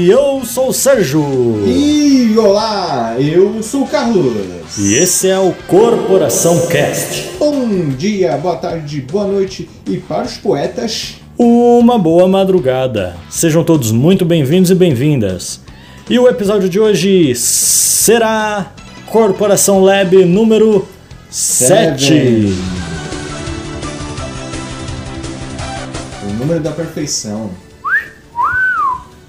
E eu sou o Sérgio. E olá, eu sou o Carlos. E esse é o Corporação Cast. Bom dia, boa tarde, boa noite e para os poetas. Uma boa madrugada. Sejam todos muito bem-vindos e bem-vindas. E o episódio de hoje será Corporação Lab número 7. Seven. O número da perfeição.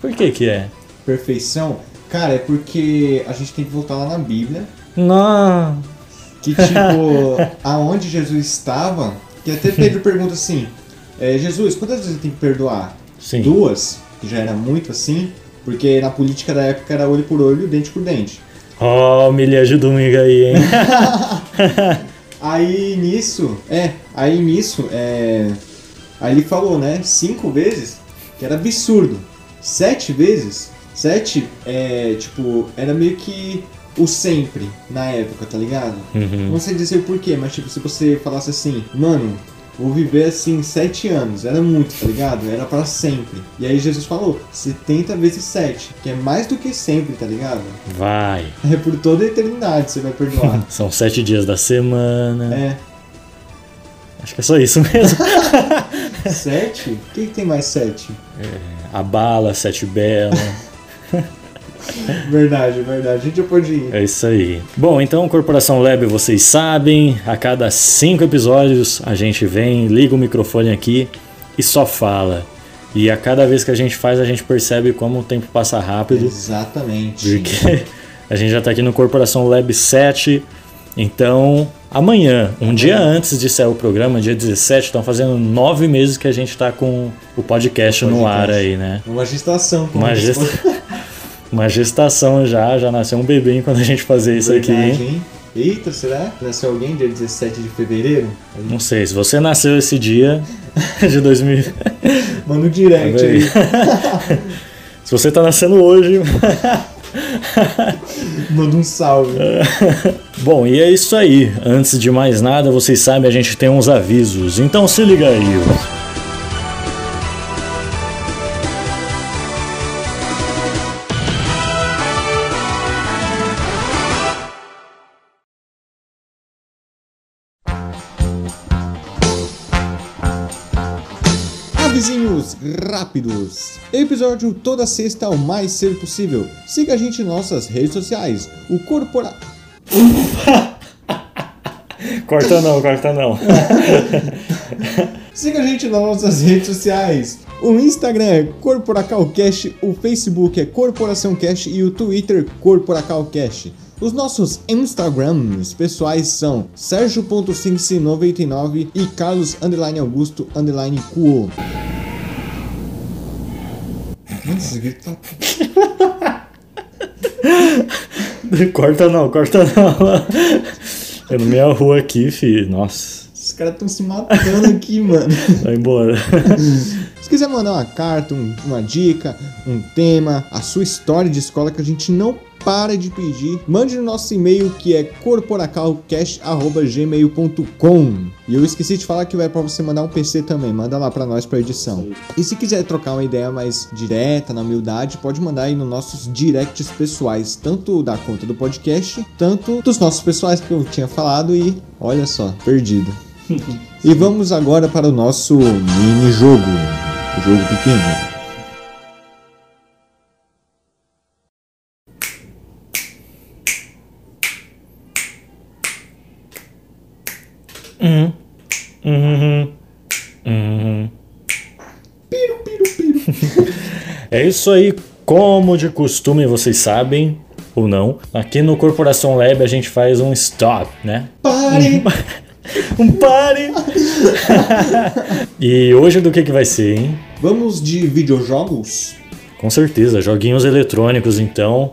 Por que que é? Perfeição, cara, é porque a gente tem que voltar lá na Bíblia, Não. que tipo, aonde Jesus estava, que até Pedro pergunta assim, é, Jesus, quantas vezes eu tenho que perdoar? Sim. Duas, que já era muito assim, porque na política da época era olho por olho, dente por dente. Oh, milha de domingo aí, hein? Aí nisso, é, aí nisso, é, aí ele falou, né, cinco vezes, que era absurdo. Sete vezes, sete, é, tipo, era meio que o sempre na época, tá ligado? Uhum. Não sei dizer o porquê, mas tipo, se você falasse assim, mano, vou viver assim sete anos, era muito, tá ligado? Era pra sempre. E aí Jesus falou, 70 vezes sete, que é mais do que sempre, tá ligado? Vai. É por toda a eternidade você vai perdoar. São sete dias da semana. é, Acho que é só isso mesmo. sete? O que, que tem mais sete? A bala, sete bela. Verdade, verdade. A gente já pode ir. É isso aí. Bom, então, Corporação Lab, vocês sabem, a cada cinco episódios a gente vem, liga o microfone aqui e só fala. E a cada vez que a gente faz, a gente percebe como o tempo passa rápido, Exatamente. porque a gente já tá aqui no Corporação Lab 7. Então, amanhã, um dia antes de sair o programa, dia 17, estão fazendo nove meses que a gente tá com o podcast, no Podcast. ar aí, né? Uma gestação. Uma, gesta-. Uma gestação já, já nasceu um bebê enquanto a gente fazia isso aqui, hein? Verdade? Eita, será? que Nasceu alguém dia 17 de fevereiro? Não sei, se você nasceu esse dia de 2000. Manda um direct aí. aí. se você tá nascendo hoje. Manda um salve. Bom, e é isso aí. Antes de mais nada, vocês sabem, a gente tem uns avisos. Então se liga aí. Avisinhos rápidos. Episódio toda sexta o mais cedo possível. Siga a gente em nossas redes sociais. O Corpora... Corta não, corta não. Siga a gente nas nossas redes sociais. O Instagram é CorporacalCast, o Facebook é CorporaçãoCast e o Twitter CorporacalCast. Os nossos Instagrams pessoais são Sergio.599 e Carlos underline Augusto underline Cuo. Nossa, esse grito tá... corta não, corta não. Eu na minha rua aqui, fi. Nossa, Esses caras estão se matando aqui, mano. vai embora. Se quiser mandar uma carta, um- uma dica, um tema, a sua história de escola que a gente não para de pedir, mande no nosso e-mail que é corporacalcast.gmail.com E eu esqueci de falar que vai para você mandar um PC também, manda lá para nós para edição. E se quiser trocar uma ideia mais direta, na humildade, pode mandar aí nos nossos directs pessoais, tanto da conta do podcast, tanto dos nossos pessoais que eu tinha falado e olha só, perdido. E vamos agora para o nosso mini jogo. Jogo pequeno. Uhum. Uhum. Piru, piru, piru. É isso aí, como de costume vocês sabem ou não, aqui no Corporação Lab a gente faz um stop, né? Pare! Um pare! e hoje do que que vai ser, hein? Vamos de videojogos? Com certeza, joguinhos eletrônicos então.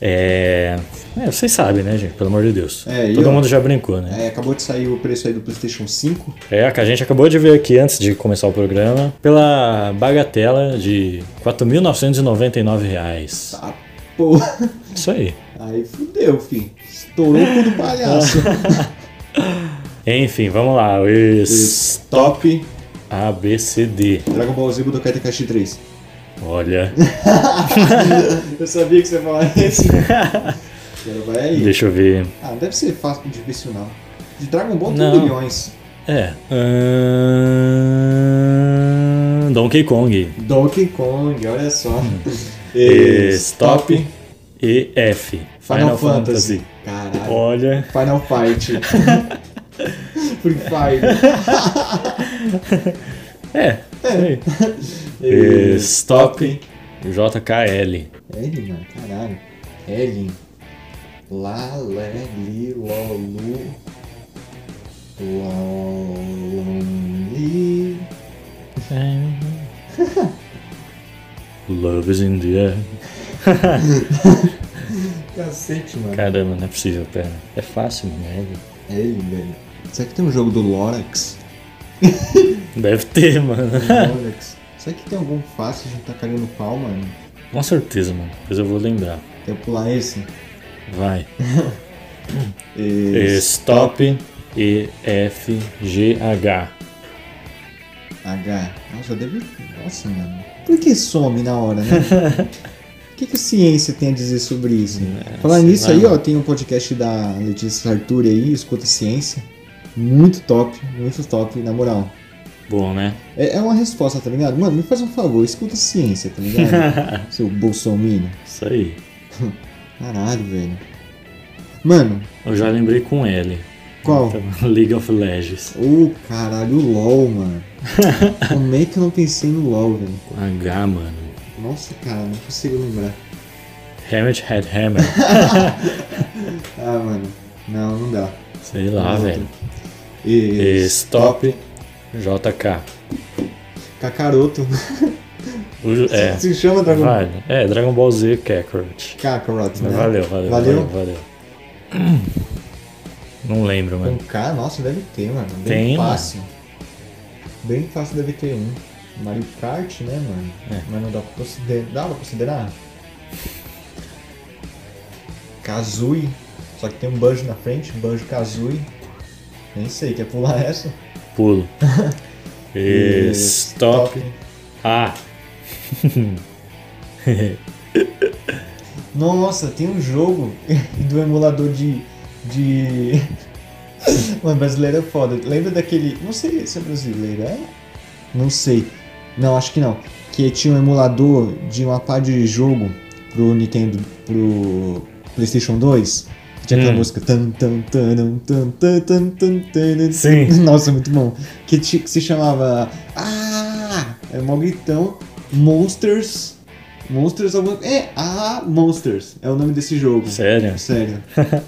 É... é, vocês sabem, né, gente? Pelo amor de Deus. É, e Todo eu- mundo já brincou, né? É, acabou de sair o preço aí do PlayStation 5. É, que a gente acabou de ver aqui antes de começar o programa, pela bagatela de 4.999 reais. Tá, pô. Isso aí. Aí fudeu, fi. Estourou o cu do palhaço. Enfim, vamos lá. Stop. A, B, C, D. Dragon Ball Z Budokai Tenkaichi 3. Olha. eu sabia que você ia falar isso. Agora vai aí. Deixa eu ver. Ah, deve ser fácil, difícil não. De Dragon Ball tem bilhões. É. ahn, Donkey Kong. Donkey Kong, olha só. E Stop. E F. Final, Fantasy. Caralho. Olha. Final Fight. Free Fire. É. sei. E Stop. JKL. L, mano, caralho. L. Lá, lé, li, ló, lu. Ló, li. Love is in the air. Cacete, mano. Caramba, não é possível, pera. É fácil, mano. é- L, velho. Será que tem um jogo do Lorax? Deve ter, mano. Lorax. Será que tem algum fácil de tacar no pau, mano? Com certeza, mano. Depois eu vou lembrar. Quer pular esse? Vai. E... Stop. E F G H. H. Nossa, deve. Nossa, mano. Por que some na hora, né? O que, que a ciência tem a dizer sobre isso? Falar sei nisso aí, ó, tem um podcast da Letícia Arturi aí, Escuta Ciência. Muito top, muito top, na moral. Bom, né? É, é uma resposta, tá ligado? Mano, me faz um favor, escuta ciência, tá ligado? Seu bolsominion. Isso aí. Caralho, velho. Mano, Eu já lembrei com L. qual? Então, League of Legends. Ô, caralho, o LOL, mano. Como é que eu não pensei no LOL, velho? H, mano. Nossa, cara, não consigo lembrar. Hammer Head Hammer. Ah, mano. Não, não dá. Sei lá, velho. E, E Stop. JK. Kakaroto. O- É. Se chama Dragon Ball. Vale. É, Dragon Ball Z Kakarot. Kakarot, né? Valeu, valeu, Valeu? valeu, valeu. Não lembro, mano. K, nossa, deve ter, mano. Bem Tem, fácil. Bem fácil deve ter um. Mario Kart, né, mano? É. Mas não dá pra considerar. Dá pra considerar? Kazooie. Só que tem um banjo na frente, banjo Kazooie. Nem sei, quer pular essa? Pulo. E Stop. Ah. Nossa, tem um jogo do emulador de. de. Mano, brasileiro é foda. Lembra daquele. Não sei se é brasileiro, é? Não sei. Não, acho que não. Que tinha um emulador de uma pá de jogo pro Nintendo. pro PlayStation 2. Tinha aquela Hum. música. Tan, tan, tan, tan, tan, tan, tan, tan, Sim. Nossa, muito bom. Que, que se chamava. Ah! É mó gritão. Monsters. Monsters alguma. É, ah, Monsters. É o nome desse jogo. Sério? Sério.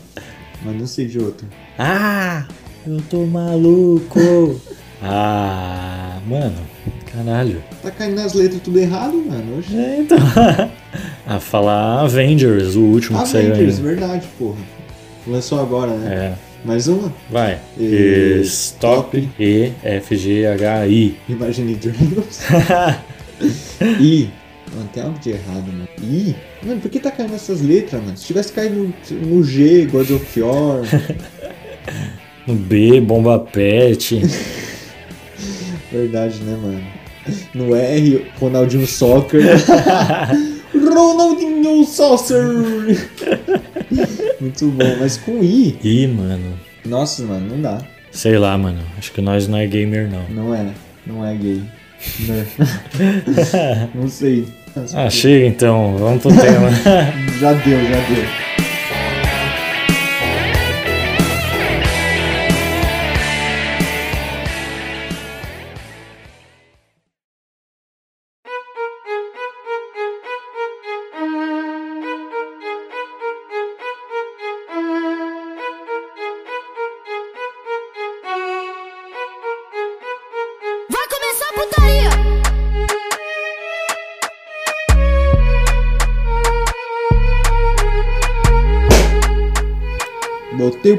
Mas não sei de outro. Ah! Eu tô maluco! Ah, mano. Caralho. Tá caindo nas letras tudo errado, mano. Oxe. É, então. A falar Avengers, o último que saiu Avengers, verdade, porra. Lançou agora, né? É. Mais uma? Vai. E- Stop. E F G H I. Imagine Dragons. I. Mano, tem algo de errado, mano. I? Mano, por que tá caindo essas letras, mano? Se tivesse caído no, no G, God of War. No B, Bomba Pet. verdade, né, mano? No R, Ronaldinho Soccer. Ronaldinho Soccer! Muito bom, mas com I. Ih, mano. Nossa, mano, não dá. Sei lá, mano. Acho que nós não é gamer, não. Não é, não é gay. Não, não sei. Ah, chega então. Vamos pro tema. Já deu, já deu.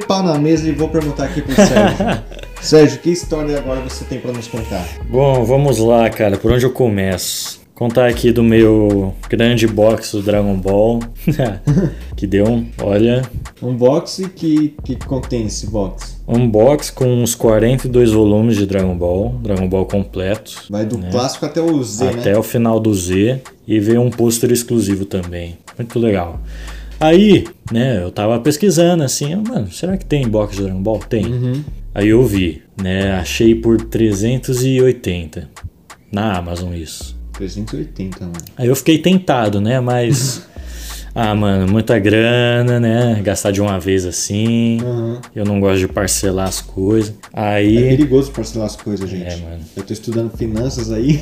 Pau na mesa e vou perguntar aqui pro Sérgio. Sérgio, que história agora você tem pra nos contar? Bom, vamos lá, cara. Por onde eu começo? Contar aqui do meu grande box do Dragon Ball. que deu um. Olha. Um box que, que contém esse box? Um box com uns 42 volumes de Dragon Ball, Dragon Ball completo. Vai do clássico até o Z, Né? até né? o final do Z e veio um pôster exclusivo também. Muito legal. Aí, né, eu tava pesquisando assim, mano, será que tem box de Dragon Ball? Tem. Uhum. Aí eu vi, né, achei por 380 na Amazon isso. 380, mano. Aí eu fiquei tentado, né, mas ah, mano, muita grana, né, gastar de uma vez assim. Aham. Eu não gosto de parcelar as coisas. É Aí, perigoso parcelar as coisas, gente. É, mano. Eu tô estudando finanças aí.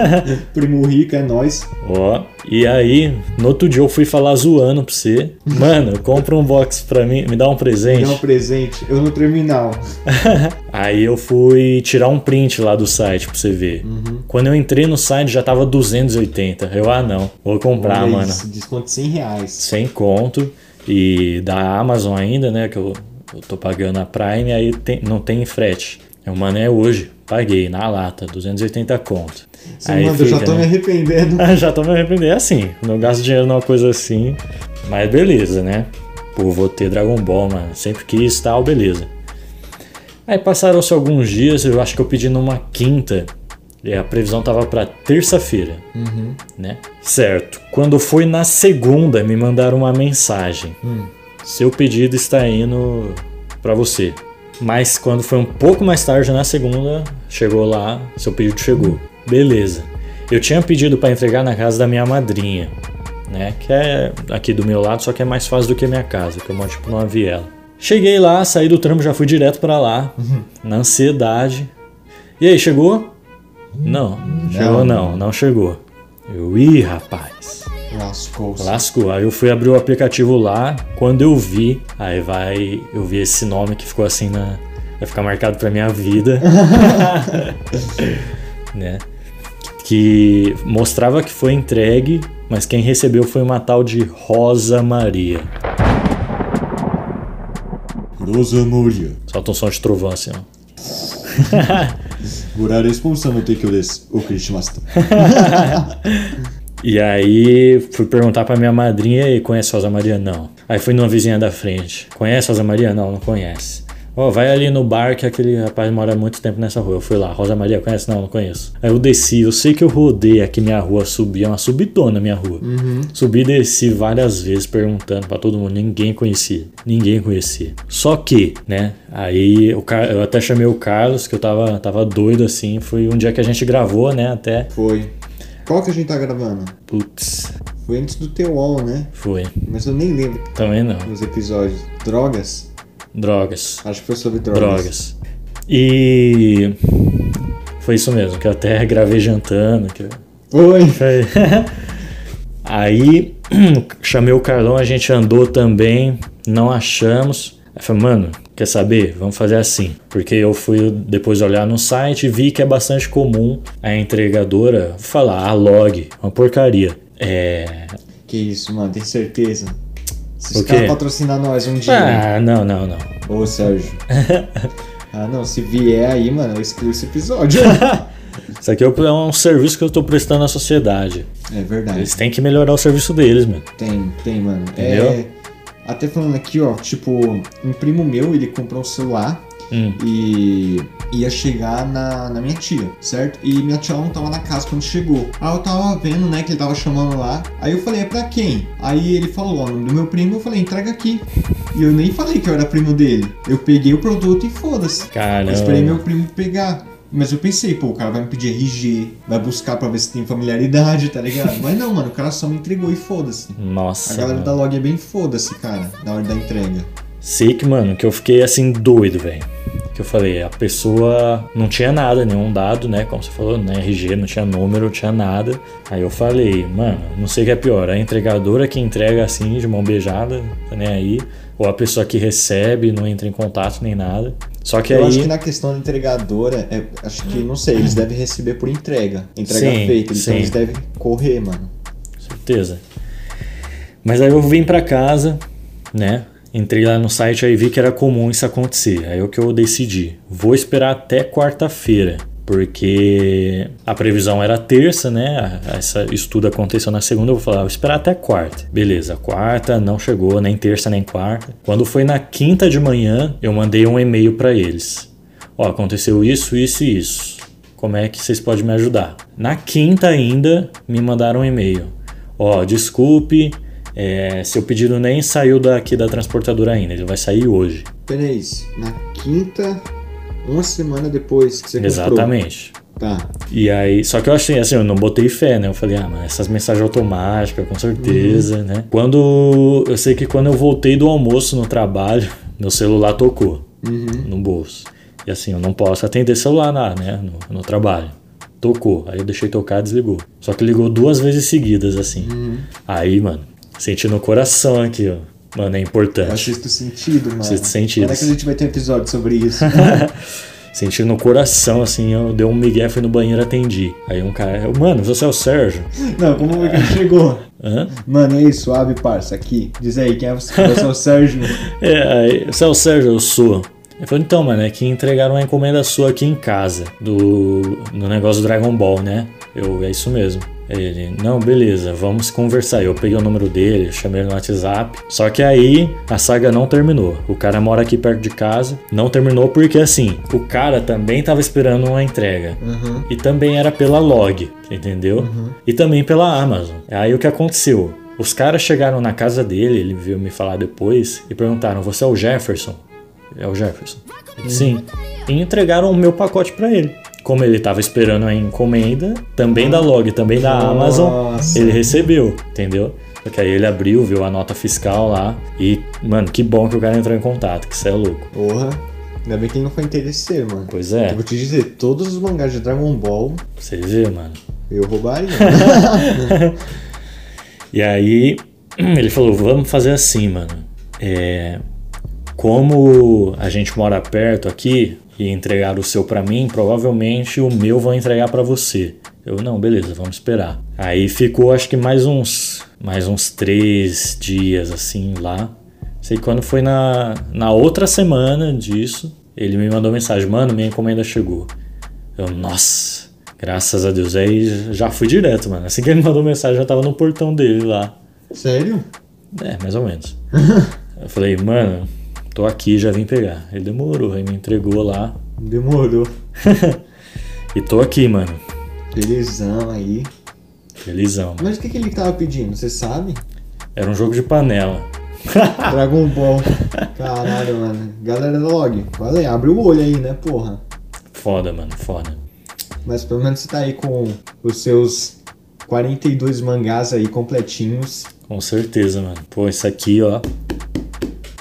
Primo rico é nós. Ó, e aí, no outro dia eu fui falar zoando pra você. Mano, compra um box pra mim, me dá um presente. Dá um presente. Eu no terminal. Aí eu fui tirar um print lá do site pra você ver. Uhum. Quando eu entrei no site já tava 280. Eu, ah não, vou comprar, Olha mano. isso, Desconto 100 reais. Sem conto. E da Amazon ainda, né? Que eu, eu tô pagando a Prime, aí tem- não tem frete. Eu, mano, é hoje. Paguei na lata, 280 conto. Você Aí manda, eu já fica, tô né? me arrependendo. Já tô me arrependendo. É assim, não gasto dinheiro numa coisa assim. Mas beleza, né? Pô, vou ter Dragon Ball, mano. Sempre quis tal, beleza. Aí passaram-se alguns dias, eu acho que eu pedi numa quinta. E a previsão tava pra terça-feira, né? Certo. Quando foi na segunda, me mandaram uma mensagem. Seu pedido está indo pra você. Mas quando foi um pouco mais tarde na segunda, chegou lá, seu pedido chegou. Beleza. Eu tinha pedido pra entregar na casa da minha madrinha, né? Que é aqui do meu lado, só que é mais fácil do que a minha casa, que eu moro tipo numa viela. Cheguei lá, saí do trampo, já fui direto pra lá, na ansiedade. E aí, chegou? Não, chegou não, não chegou. Eu, ih, rapaz. Lascou-se. Lascou. Aí eu fui abrir o aplicativo lá. Quando eu vi, aí vai. Eu vi esse nome que ficou assim na. Vai ficar marcado pra minha vida. né? Que mostrava que foi entregue, mas quem recebeu foi uma tal de Rosa Maria. Rosa Maria. Solta um som de trovão assim, ó. Gurar a expulsão no que o Christmas. E aí fui perguntar pra minha madrinha e conhece Rosa Maria? Não. Aí fui numa vizinha da frente. Conhece Rosa Maria? Não, não conhece. Ó, vai ali no bar que aquele rapaz mora muito tempo nessa rua. Eu fui lá. Rosa Maria, conhece? Não, não conheço. Aí eu desci. Eu sei que eu rodei aqui minha rua, subi. É uma subidona minha rua. Subi e desci várias vezes perguntando pra todo mundo. Ninguém conhecia. Ninguém conhecia. Só que, né? Aí o Car- eu até chamei o Carlos, que eu tava, tava doido assim. Foi um dia que a gente gravou, né? Até. Foi. Qual que a gente tá gravando? Putz, Foi antes do teu all, né? foi. Mas eu nem lembro Também não. dos episódios. Drogas? Drogas. Acho que foi sobre drogas. Drogas. E foi isso mesmo, que eu até gravei jantando. Que... Foi- Aí chamei o Carlão, a gente andou também, não achamos. Aí falei, mano, quer saber? Vamos fazer assim. Porque eu fui depois olhar no site e vi que é bastante comum a entregadora falar, a log, uma porcaria. É. Que isso, mano, tem certeza? Se os caras patrocinar nós um dia. Ah, não, não, não. Ô, Sérgio. ah, não, se vier aí, mano, eu excluo esse episódio. Isso aqui é um serviço que eu tô prestando à sociedade. é verdade. Eles têm que melhorar o serviço deles, mano. Tem, tem, mano. Entendeu? É. Até falando aqui, ó, tipo, um primo meu, ele comprou um celular Hum. e ia chegar na, na minha tia, certo? E minha tia não tava na casa quando chegou. Aí eu tava vendo, né, que ele tava chamando lá. Aí eu falei, é pra quem? Aí ele falou, ó, o nome do meu primo, eu falei, entrega aqui. E eu nem falei que eu era primo dele. Eu peguei o produto e foda-se. Eu esperei meu primo pegar. Mas eu pensei, pô, o cara vai me pedir RG, vai buscar pra ver se tem familiaridade, tá ligado? Mas não, mano, o cara só me entregou e foda-se. A Nossa. galera mano. da log é bem foda-se, cara, na hora da entrega. Sei que, mano, que eu fiquei assim doido, velho. Que eu falei, a pessoa não tinha nada, nenhum dado, né? Como você falou, né? RG, não tinha número, não tinha nada. Aí eu falei, mano, não sei o que é pior, a entregadora que entrega assim, de mão beijada, tá nem aí. Ou a pessoa que recebe, não entra em contato nem nada. Só que eu aí. acho que na questão da entregadora, é, acho que, não sei, eles devem receber por entrega. Entrega Sim, feita, sim. então eles devem correr, mano. Certeza. Mas aí eu vim pra casa, né? Entrei lá no site aí vi que era comum isso acontecer. Aí é o que eu decidi. Vou esperar até quarta-feira. Porque a previsão era terça, né? Esse estudo aconteceu na segunda, eu vou falar, vou esperar até quarta. Beleza, quarta não chegou, nem terça nem quarta. Quando foi na quinta de manhã, eu mandei um e-mail para eles. Ó, aconteceu isso, isso e isso. Como é que vocês podem me ajudar? Na quinta ainda, me mandaram um e-mail. Ó, desculpe, é, seu pedido nem saiu daqui da transportadora ainda, ele vai sair hoje. Peraí, na quinta, uma semana depois que você comprou. Exatamente. Tá. E aí, só que eu achei assim, eu não botei fé, né? Eu falei, ah, mas essas mensagens automáticas, com certeza, né? Quando. Eu sei que quando eu voltei do almoço no trabalho, meu celular tocou Uhum. no bolso. E assim, eu não posso atender celular lá, né? No, no trabalho. Tocou. Aí eu deixei tocar, desligou. Só que ligou duas vezes seguidas, assim. Uhum. Aí, mano, senti no coração aqui, ó. Mano, é Eu importante. assisto sentido, mano. Sentidos. Quando é que a gente vai ter um episódio sobre isso? Senti no coração, assim, eu dei um migué, fui no banheiro atendi. Aí um cara, eu, mano, você é o Sérgio? não, como é que ele chegou? Hã? Mano, e aí, suave, parça, aqui. Diz aí, quem é você? Você é o Sérgio? É, aí, você é o Sérgio, eu sou. Ele falou, então, mano, é que entregaram uma encomenda sua aqui em casa, do, do negócio do Dragon Ball, né? Eu, é isso mesmo. Ele, não, beleza, vamos conversar. Eu peguei o número dele, chamei ele no WhatsApp. Só que aí a saga não terminou. O cara mora aqui perto de casa. Não terminou porque assim, o cara também tava esperando uma entrega. Uhum. E também era pela log, entendeu? E também pela Amazon. Aí o que aconteceu? Os caras chegaram na casa dele, ele veio me falar depois, e perguntaram: Você é o Jefferson? É o Jefferson. Ele, Sim. E entregaram o meu pacote pra ele. Como ele tava esperando a encomenda, também da log, também da Amazon, Nossa. ele recebeu, entendeu? Só que aí ele abriu, viu a nota fiscal lá. E, mano, que bom que o cara entrou em contato, que isso é louco. Porra. Ainda bem que ele não foi interesseiro, mano. Pois é, Eu vou te dizer, todos os mangás de Dragon Ball vocês verem, mano. eu roubaria. E aí ele falou, vamos fazer assim, mano. É, como a gente mora perto aqui e entregaram o seu pra mim, provavelmente o meu vão entregar pra você. Eu, não, beleza, vamos esperar. Aí ficou acho que mais uns mais uns três dias assim lá. Sei quando foi na, na outra semana disso, ele me mandou mensagem, mano, minha encomenda chegou. Eu, nossa, graças a Deus. Aí já fui direto, mano. Assim que ele mandou mensagem, já tava no portão dele lá. Sério? É, mais ou menos. eu falei, mano, tô aqui, já vim pegar. Ele demorou, aí me entregou lá. Demorou. E tô aqui, mano. Felizão aí. Felizão. mano. Mas o que, que ele tava pedindo? Você sabe? Era um jogo de panela. Dragon Ball. Caralho, mano. Galera da log, valeu, abre o olho aí, né, porra. Foda, mano, foda. Mas pelo menos você tá aí com os seus 42 mangás aí completinhos. Com certeza, mano. Pô, isso aqui, ó.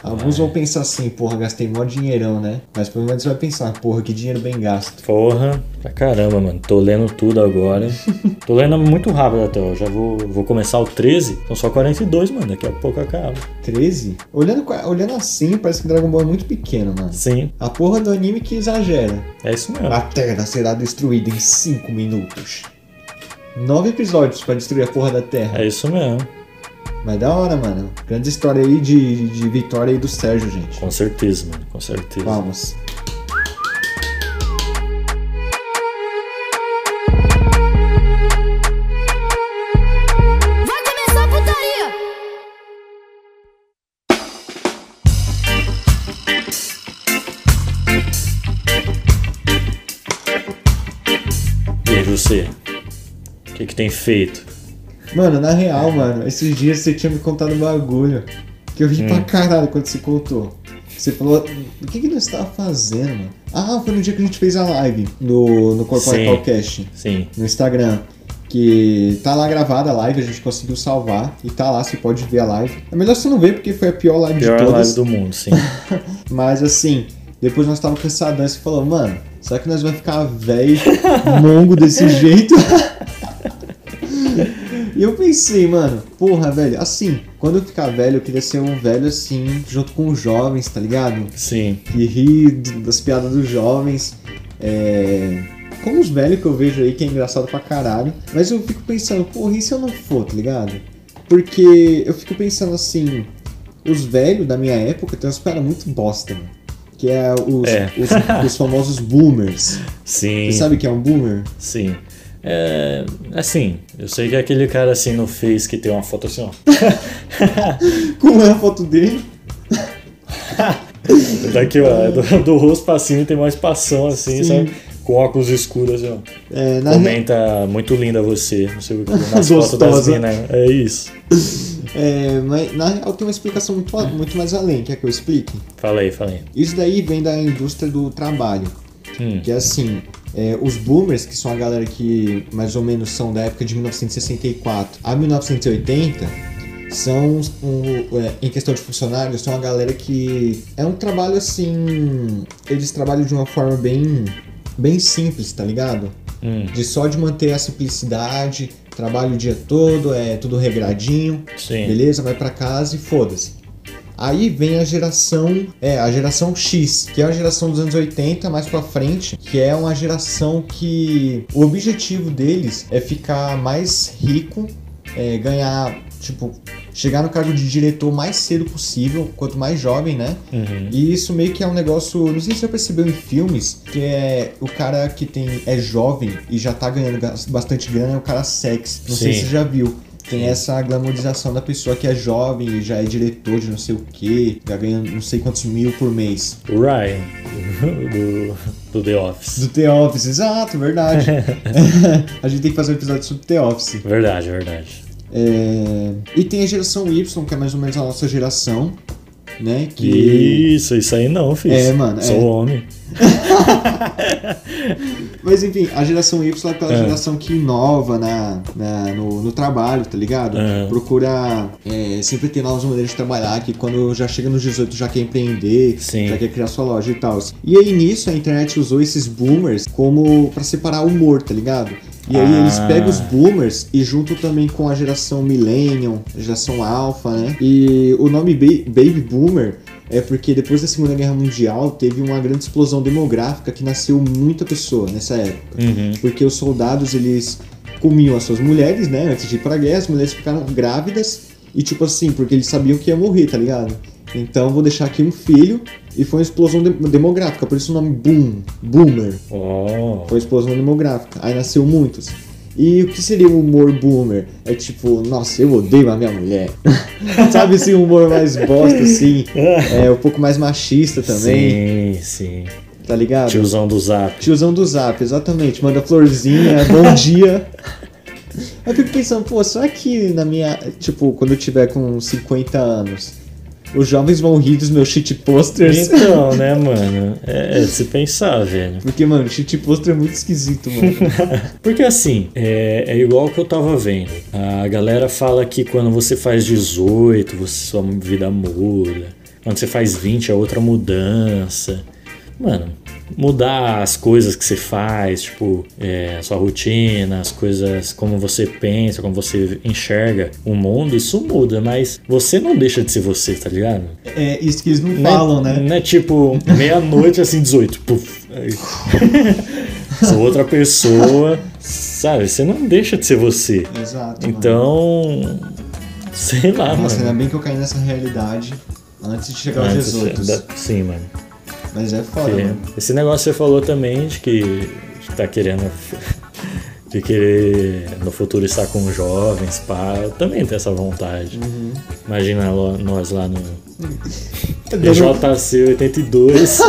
Alguns vão pensar assim, porra, gastei mó dinheirão, né? Mas pelo menos você vai pensar, porra, que dinheiro bem gasto. Porra, pra caramba, mano. Tô lendo tudo agora. Tô lendo muito rápido até, ó. Já vou, vou começar o 13. São só 42, mano. Daqui a pouco acaba. 13? Olhando, olhando assim, parece que Dragon Ball é muito pequeno, mano. Sim, A porra do anime que exagera. é isso mesmo. A Terra será destruída em 5 minutos. Nove episódios pra destruir a porra da Terra. É isso mesmo. Mas da hora, mano. Grande história aí de, de vitória aí do Sérgio, gente. Com certeza, mano. Com certeza. Vamos. Vai começar a putaria! E aí, você? O que, que tem feito? Mano, na real, mano, esses dias você tinha me contado um bagulho que eu ri Hum. pra caralho quando você contou. Você falou, o que que nós tava fazendo, mano? Ah, foi no dia que a gente fez a live no, no Corporate Sim. Podcast, Sim. no Instagram. Que tá lá gravada a live, a gente conseguiu salvar e tá lá, você pode ver a live. É melhor você não ver porque foi a pior live Pior de todas. live do mundo, sim. Mas assim, depois nós tava cansadão e você falou, mano, será que nós vai ficar velho, mongo desse jeito? E eu pensei, mano, porra, velho, assim, quando eu ficar velho, eu queria ser um velho assim, junto com os jovens, tá ligado? Sim. Que ri d- das piadas dos jovens. É. Como os velhos que eu vejo aí, que é engraçado pra caralho. Mas eu fico pensando, porra, e se eu não for, tá ligado? Porque eu fico pensando assim, os velhos da minha época tem umas piadas muito bosta, mano. Que que é os, É. os, os famosos boomers. Sim. Você sabe o que é um boomer? Sim. É, assim, eu sei que é aquele cara assim no Face que tem uma foto assim, ó. Como é a foto dele? Daqui, ó, é do, do rosto pra cima tem uma espação assim, Sim. sabe? Com óculos escuros, assim, ó. É, Comenta muito linda você, não sei o que, nas fotos das Gostosa. minas. É isso. É, mas na real tem uma explicação muito, muito mais além. Quer que eu explique? Fala aí, fala aí. Isso daí vem da indústria do trabalho. Hum. Que é assim, é, os boomers, que são a galera que mais ou menos são da época de 1964 a 1980, são, um, é, em questão de funcionários, são a galera que é um trabalho assim. Eles trabalham de uma forma bem, bem simples, tá ligado? Hum, De só de manter a simplicidade, trabalho o dia todo, é tudo regradinho, sim. beleza? Vai pra casa e foda-se. Aí vem a geração, é, a geração X, que é a geração dos anos 80 mais pra frente, que é uma geração que o objetivo deles é ficar mais rico, é, ganhar, tipo, chegar no cargo de diretor mais cedo possível, quanto mais jovem, né? Uhum. E isso meio que é um negócio, não sei se você já percebeu em filmes, que é o cara que tem é jovem e já tá ganhando bastante grana, é o cara sexy. Não sei Sim. se você já viu. Tem essa glamorização da pessoa que é jovem e já é diretor de não sei o que, já ganha não sei quantos mil por mês. O Ryan, do, do The Office. Do The Office, exato, verdade. a gente tem que fazer um episódio sobre The Office. Verdade, verdade. É, E tem a geração Y, que é mais ou menos a nossa geração, né? Que. Isso, isso aí não, filho. É, mano, Sou é. homem. Mas enfim, a geração Y é aquela É. geração que inova na, na- no, no trabalho, tá ligado? É. Procura é, sempre ter novas maneiras de trabalhar, que quando já chega nos 18 já quer empreender, Sim. já quer criar sua loja e tal. E aí nisso a internet usou esses boomers como pra separar o humor, tá ligado? E aí Ah. eles pegam os boomers e juntam também com a geração millennium, a geração alpha, né? E o nome ba- baby boomer é porque depois da Segunda Guerra Mundial teve uma grande explosão demográfica que nasceu muita pessoa nessa época. Uhum. Porque os soldados, eles comiam as suas mulheres, né? Antes de ir pra guerra, as mulheres ficaram grávidas e tipo assim, porque eles sabiam que ia morrer, tá ligado? Então vou deixar aqui um filho e foi uma explosão de- demográfica, por isso o nome Boom, Boomer. Oh. Foi explosão demográfica. Aí nasceu muitos. E o que seria o humor boomer? É tipo, nossa, eu odeio a minha mulher. Sabe esse humor mais bosta, assim? É um pouco mais machista também, Sim, sim. tá ligado? Tiozão do Zap. Tiozão do Zap, exatamente. Manda florzinha, bom dia. Eu fico pensando, pô, será que na minha. Tipo, quando eu tiver com 50 anos, os jovens vão rir dos meus shit posters? Então, né, mano? É, é de se pensar, velho. Porque, mano, shit poster é muito esquisito, mano. Porque assim, é, é igual o que eu tava vendo. A galera fala que quando você faz 18, você, sua vida muda. Quando você faz 20, é outra mudança. Mano, mudar as coisas que você faz, tipo, é, a sua rotina, as coisas, como você pensa, como você enxerga o mundo, isso muda, mas você não deixa de ser você, tá ligado? É isso que eles não Não é- falam, né? Não é tipo meia-noite, assim, 18. Puf. Aí. Sou outra pessoa, sabe? Você não deixa de ser você. Exato. mano. Então. Sei lá, Nossa, ainda mano. bem que eu caí nessa realidade antes de chegar aos Antes 18. da- Sim, mano. Mas é foda, Porque mano. esse negócio que você falou também de que tá querendo. De querer no futuro estar com jovens, pá. Eu também tenho essa vontade. Uhum. Imagina nós lá no Dando- EJC 82.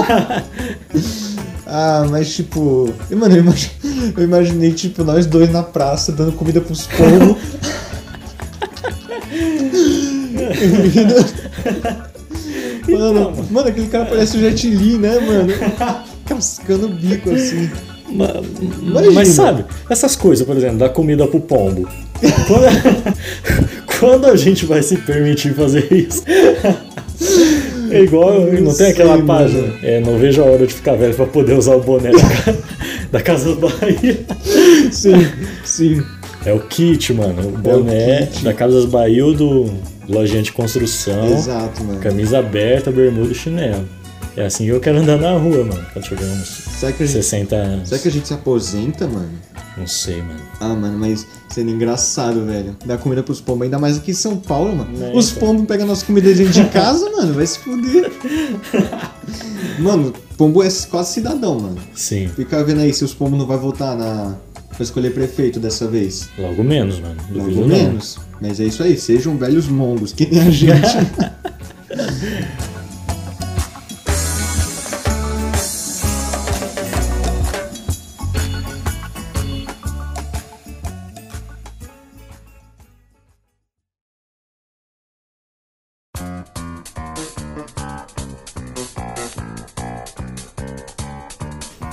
Ah, mas tipo. Mano, eu imagi- eu imaginei, tipo, nós dois na praça dando comida pros pombos. mano, mano, aquele cara parece o Jet Li, né, mano? Cascando o bico assim. Ma- Imagina. Mas sabe, essas coisas, por exemplo, dar comida pro pombo. Quando, quando a gente vai se permitir fazer isso? É igual, Eu não sei, tem aquela mano. página. É, não vejo a hora de ficar velho pra poder usar o boné da, ca- da Casa Bahia. Sim, sim. É o kit, mano. O boné kit. da Casa Bahia ou do lojinha de construção. Exato, mano. Camisa aberta, bermuda e chinelo. É assim que eu quero andar na rua, mano. Quando tiver uns Será que, a gente, 60 anos. será que a gente se aposenta, mano? Não sei, mano. Ah, mano, mas sendo engraçado, velho. Dar comida pros pombos, ainda mais aqui em São Paulo, mano. Né, Os então. pombos pegam nossa comida dentro de casa, mano. Vai se fuder. Mano, pombo é quase cidadão, mano. Sim. Fica vendo aí se os pombos não vai votar na... pra escolher prefeito dessa vez. Logo menos, mano. Duvido Logo não. menos. Mas é isso aí, sejam velhos mongos, que nem a gente.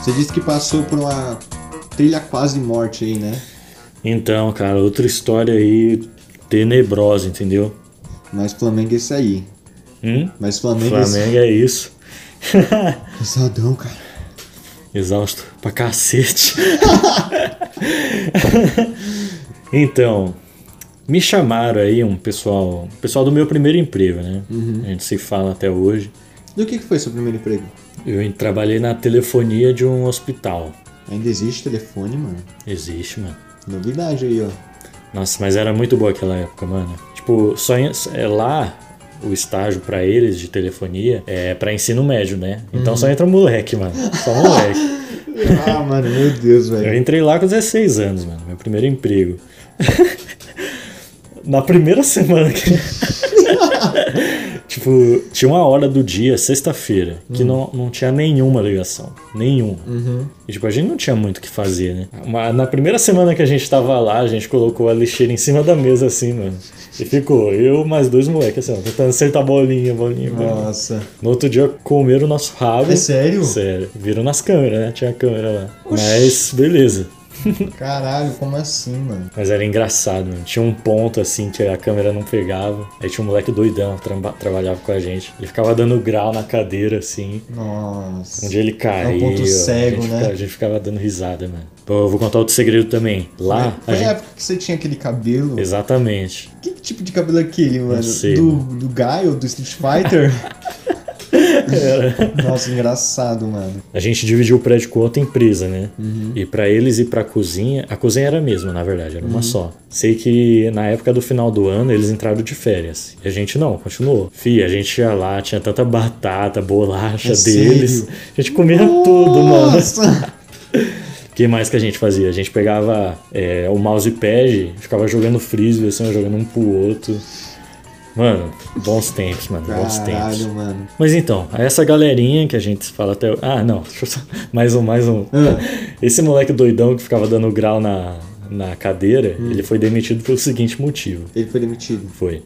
Você disse que passou por uma trilha quase morte aí, né? Então, cara, outra história aí tenebrosa, entendeu? Mas Flamengo é isso aí. Hum? Mas Flamengo, é Flamengo é isso. Cansadão, cara. Exausto pra cacete. então, me chamaram aí um pessoal, pessoal do meu primeiro emprego, né? A gente se fala até hoje. E o que que foi seu primeiro emprego? Eu trabalhei na telefonia de um hospital. Ainda existe telefone, mano. Existe, mano. Novidade aí, ó. Nossa, mas era muito boa aquela época, mano. Tipo, só em- é lá o estágio pra eles de telefonia é pra ensino médio, né? Então só entra moleque, mano. Só moleque. Ah, mano, meu Deus, Eu velho. entrei lá com 16 anos, mano. Meu primeiro emprego. Na primeira semana que. Tipo, tinha uma hora do dia, sexta-feira, que não, não tinha nenhuma ligação. Nenhuma. E, tipo, a gente não tinha muito o que fazer, né? Mas na primeira semana que a gente tava lá, a gente colocou a lixeira em cima da mesa, assim, mano. E ficou eu mais dois moleques, assim, ó, tentando acertar bolinha, bolinha, bolinha. Nossa. No outro dia comeram o nosso rabo. É sério? Sério. Viram nas câmeras, né? Tinha câmera lá. Mas, beleza. Caralho, como assim, mano? Mas era engraçado, mano. Tinha um ponto assim que a câmera não pegava. Aí tinha um moleque doidão que traba- trabalhava com a gente. Ele ficava dando grau na cadeira, assim. Nossa. Um dia ele caiu. ponto cego, a gente né? fica- a gente ficava dando risada, mano. Pô, eu vou contar outro segredo também. Lá, Foi a gente... época que você tinha aquele cabelo. Exatamente. Que tipo de cabelo é aquele, mano? sei, do, mano. do Gaio, do Street Fighter? Nossa, engraçado, mano. A gente dividiu o prédio com outra empresa, né? Uhum. E pra eles ir pra cozinha, a cozinha era a mesma, na verdade, era uma Uhum. só. Sei que na época do final do ano eles entraram de férias. E a gente não, continuou. Fih, a gente ia lá, tinha tanta batata, bolacha É deles. sério? A gente comia tudo, mano. Nossa! O que mais que a gente fazia? A gente pegava é, o mousepad, ficava jogando frisbee, assim, jogando um pro outro. Mano, bons tempos, mano, bons tempos. Caralho, mano. Mas então, essa galerinha que a gente fala até. Ah, não, deixa eu só. Mais um, mais um. Ah. Esse moleque doidão que ficava dando grau na, na cadeira, ele foi demitido pelo seguinte motivo. Ele foi demitido. Foi.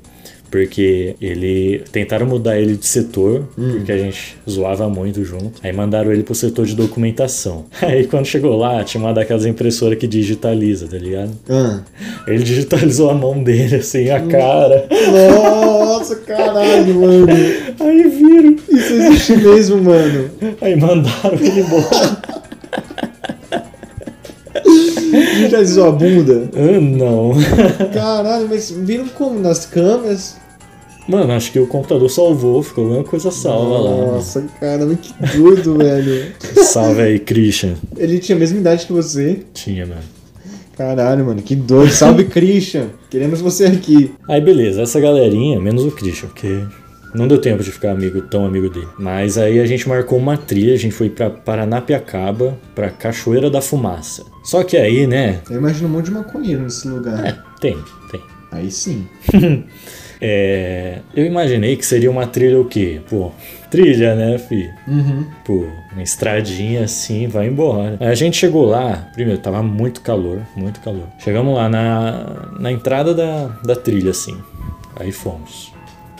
Porque ele. Tentaram mudar ele de setor, porque a gente zoava muito junto. Aí mandaram ele pro setor de documentação. Aí quando chegou lá, tinha uma daquelas impressoras que digitaliza, tá ligado? Ah. Ele digitalizou a mão dele, assim, a cara. Nossa, caralho, mano. Aí viram. Isso existe mesmo, mano. Aí mandaram ele embora. Digitalizou a bunda. Ah, não. Caralho, mas viram como? Nas câmeras? Mano, acho que o computador salvou, ficou alguma coisa salva lá. né? Nossa, caramba, que doido, velho. Salve aí, Christian. Ele tinha a mesma idade que você. Tinha, mano. Caralho, mano, que doido. Salve, Christian. Queremos você aqui. Aí beleza, essa galerinha, menos o Christian, porque não deu tempo de ficar amigo, tão amigo dele. Mas aí a gente marcou uma trilha, a gente foi pra Paranapiacaba, pra Cachoeira da Fumaça. Só que aí, né? Eu imagino um monte de maconheiro nesse lugar. É, tem, tem. Aí sim. É, eu imaginei que seria uma trilha o quê? Pô, trilha, né, fi? Uhum. Pô, uma estradinha assim, vai embora. Aí a gente chegou lá, primeiro, tava muito calor, muito calor. Chegamos lá na, na entrada da, da trilha, assim. Aí fomos.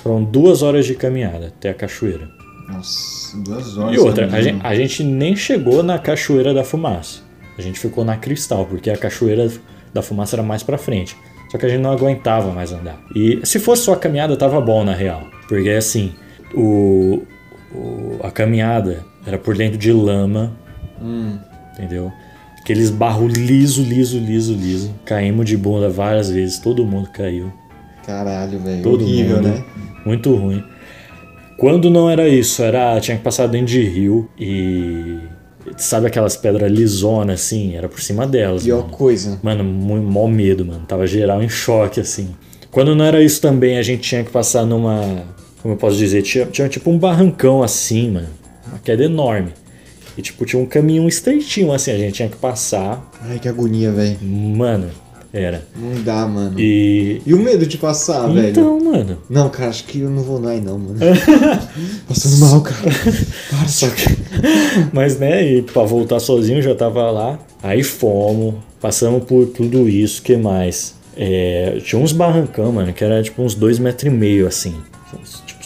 Foram duas horas de caminhada até a cachoeira. Nossa, duas horas. E outra, a gente, a gente nem chegou na Cachoeira da Fumaça. A gente ficou na Cristal, porque a Cachoeira da Fumaça era mais pra frente. Só que a gente não aguentava mais andar. E se fosse só a caminhada, tava bom na real. Porque assim, o, o- a caminhada era por dentro de lama, Hum. entendeu? Aqueles barro liso, liso, liso, liso. Caímos de bunda várias vezes, todo mundo caiu. Caralho, velho. Todo Horrível, mundo. né? Muito ruim. Quando não era isso, era tinha que passar dentro de rio e sabe aquelas pedras lisonas assim, era por cima delas. Pior Mano, coisa. mano muito mó medo, mano. Tava geral em choque assim. Quando não era isso também, a gente tinha que passar numa, como eu posso dizer, tinha, tinha tipo um barrancão assim, mano. uma queda enorme. E tipo, tinha um caminho estreitinho assim, a gente tinha que passar. Ai, que agonia, velho. Mano, era. Não dá, mano. E... E. o medo de passar, velho? Então, mano. Não, cara, acho que eu não vou lá, não, mano. Passando mal, cara. Para, só que. Mas né, e pra voltar sozinho já tava lá. Aí fomos, passamos por tudo isso, que mais? É, tinha uns barrancão, mano, que era tipo uns dois metros e meio assim.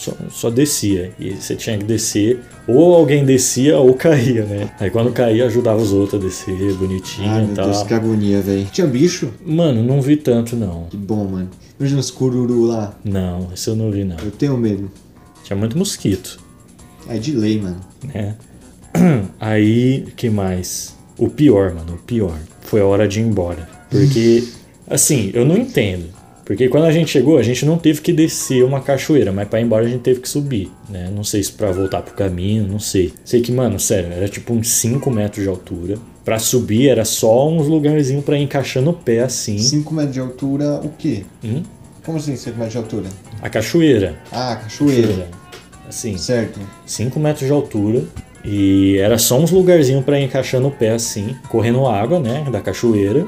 Só, só descia. E você tinha que descer, ou alguém descia ou caía, né? Aí quando caía, ajudava os outros a descer bonitinho Ai, e meu tal. Deus, que agonia, velho. Tinha bicho? Mano, não vi tanto não. Que bom, mano. Imagina os cururu lá. Não, esse eu não vi não. Eu tenho medo. Tinha muito mosquito, É de lei, mano. né? Aí, que mais? O pior, mano, o pior. Foi a hora de ir embora. Porque, assim, eu não entendo. Porque quando a gente chegou, a gente não teve que descer uma cachoeira, mas pra ir embora a gente teve que subir, né? Não sei se pra voltar pro caminho, não sei. Sei que, mano, sério, era tipo uns 5 metros de altura. Pra subir era só uns lugarzinhos pra ir encaixando o pé assim. 5 metros de altura, o quê? Hum? Como assim 5 metros de altura? A cachoeira. Ah, cachoeira. Assim, Certo. 5 metros de altura. E era só uns lugarzinhos pra ir encaixando o pé assim, correndo água, né, da cachoeira.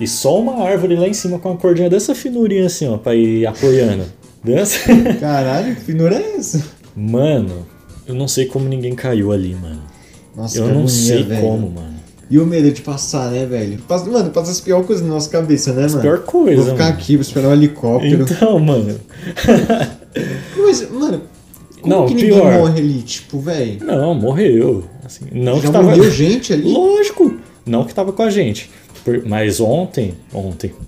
E só uma árvore lá em cima com uma cordinha dessa finurinha assim, ó, pra ir apoiando. Dessa. Caralho, que finura é essa? Mano, eu não sei como ninguém caiu ali, mano. Nossa, Eu não sei velho. como, mano. E o medo de passar, né, velho? Mano, passa as piores coisas na nossa cabeça, né, mano? Pior coisa, Vou ficar mano. aqui, vou esperar um helicóptero. Então, mano. Mas, mano, como Não, que ninguém pior. morre ali? Tipo, velho. Não, morreu. Assim, não Já que tava. morreu gente ali? Lógico! Não que tava com a gente. Mas ontem. Ontem.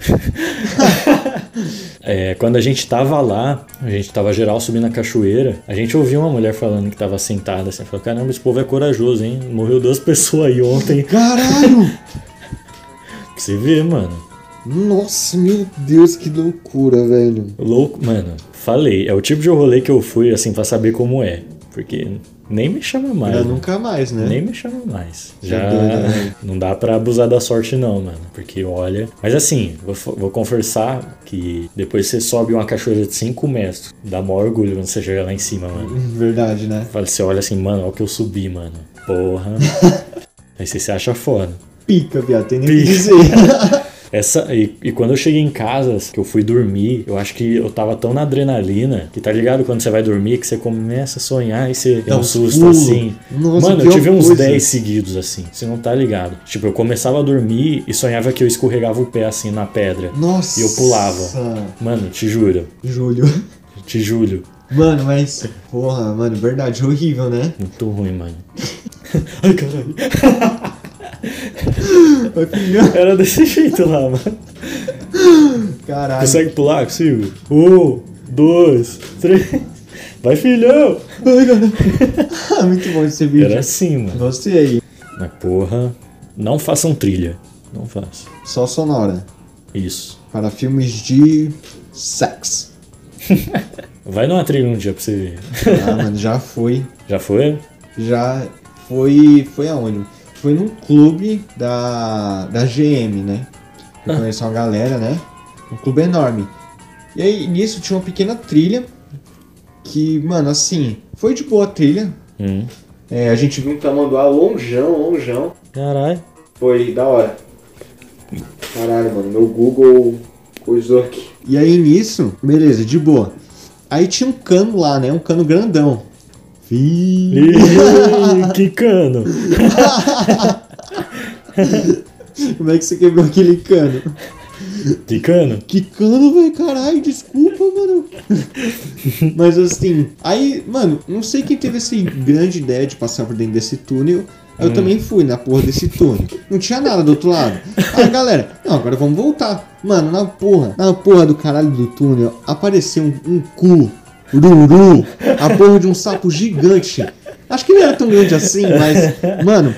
É, quando a gente tava lá, a gente tava geral subindo a cachoeira, a gente ouviu uma mulher falando que tava sentada assim, falou, caramba, esse povo é corajoso, hein? Morreu duas pessoas aí ontem. Caralho! Você ver, mano. Nossa, meu Deus, que loucura, velho. Louco, mano. Falei, é o tipo de rolê que eu fui, assim, pra saber como é. Porque nem me chama mais. Né? nunca mais, né? Nem me chama mais. Já doido, né? não dá pra abusar da sorte não, mano. Porque olha... Mas assim, vou, vou confessar que depois você sobe uma cachoeira de 5 metros, dá maior orgulho quando você chega lá em cima, mano. Verdade, né? Você olha assim, mano, olha o que eu subi, mano. Porra. Aí você se acha foda. Pica, viado, tem nem o que Pica. dizer. Essa, e, e quando eu cheguei em casa, que eu fui dormir, eu acho que eu tava tão na adrenalina, que tá ligado quando você vai dormir, que você começa a sonhar e você Dá um susto assim. Nossa, Mano, eu tive uns coisa. 10 seguidos assim, você não tá ligado. Tipo, eu começava a dormir e sonhava que eu escorregava o pé assim na pedra. Nossa. E eu pulava. Mano, te juro, Júlio. te juro. Mano, mas. Porra, mano, verdade, horrível, né? Muito ruim, mano. Ai, caralho. Era desse jeito lá, mano. Caralho. Consegue pular? Consigo? Um, dois, três. Vai, filhão! Muito bom esse vídeo. Era assim, mano. Gostei. Mas porra, não façam trilha. Não façam. Só sonora. Isso. Para filmes de sexo. Vai numa trilha um dia pra você ver. Ah, mano, já foi. Já foi? Já foi. Foi aonde? Foi num clube da. da GM, né? Eu conheci uma galera, né? Um clube enorme. E aí, nisso tinha uma pequena trilha. Que, mano, assim, foi de boa a trilha. Hum. É, a gente viu um tamanduá longeão, longeão. Caralho. Foi da hora. Caralho, mano, meu Google coisou aqui. E aí nisso, beleza, de boa. Aí tinha um cano lá, né? Um cano grandão. Ih, que cano. Como é que você quebrou aquele cano? Que cano? Que cano, velho, caralho, desculpa, mano. Mas assim, aí, mano, não sei quem teve essa grande ideia de passar por dentro desse túnel. Eu também fui na porra desse túnel. Não tinha nada do outro lado. Aí, galera, não, agora vamos voltar. Mano, na porra, na porra do caralho do túnel, apareceu um, um cu, ururu, a porra de um sapo gigante. Acho que não era tão grande assim, mas, mano,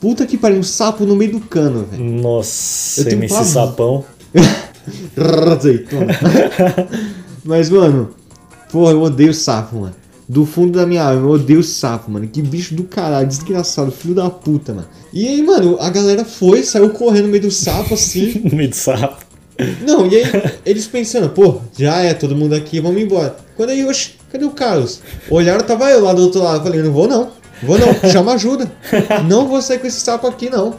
puta que pariu, um sapo no meio do cano, velho. Nossa, Eu tenho MC pavor. Sapão. Mas, mano, porra, eu odeio sapo, mano. Do fundo da minha alma, eu odeio sapo, mano. Que bicho do caralho, desgraçado, filho da puta, mano. E aí, mano, a galera foi, saiu correndo no meio do sapo, assim. No meio do sapo. Não, e aí, eles pensando, pô, já é, todo mundo aqui, vamos embora. Quando aí, oxe, cadê o Carlos? Olharam, tava eu lá do outro lado. Eu falei, não vou não. Vou não, chama ajuda. Não vou sair com esse sapo aqui, não.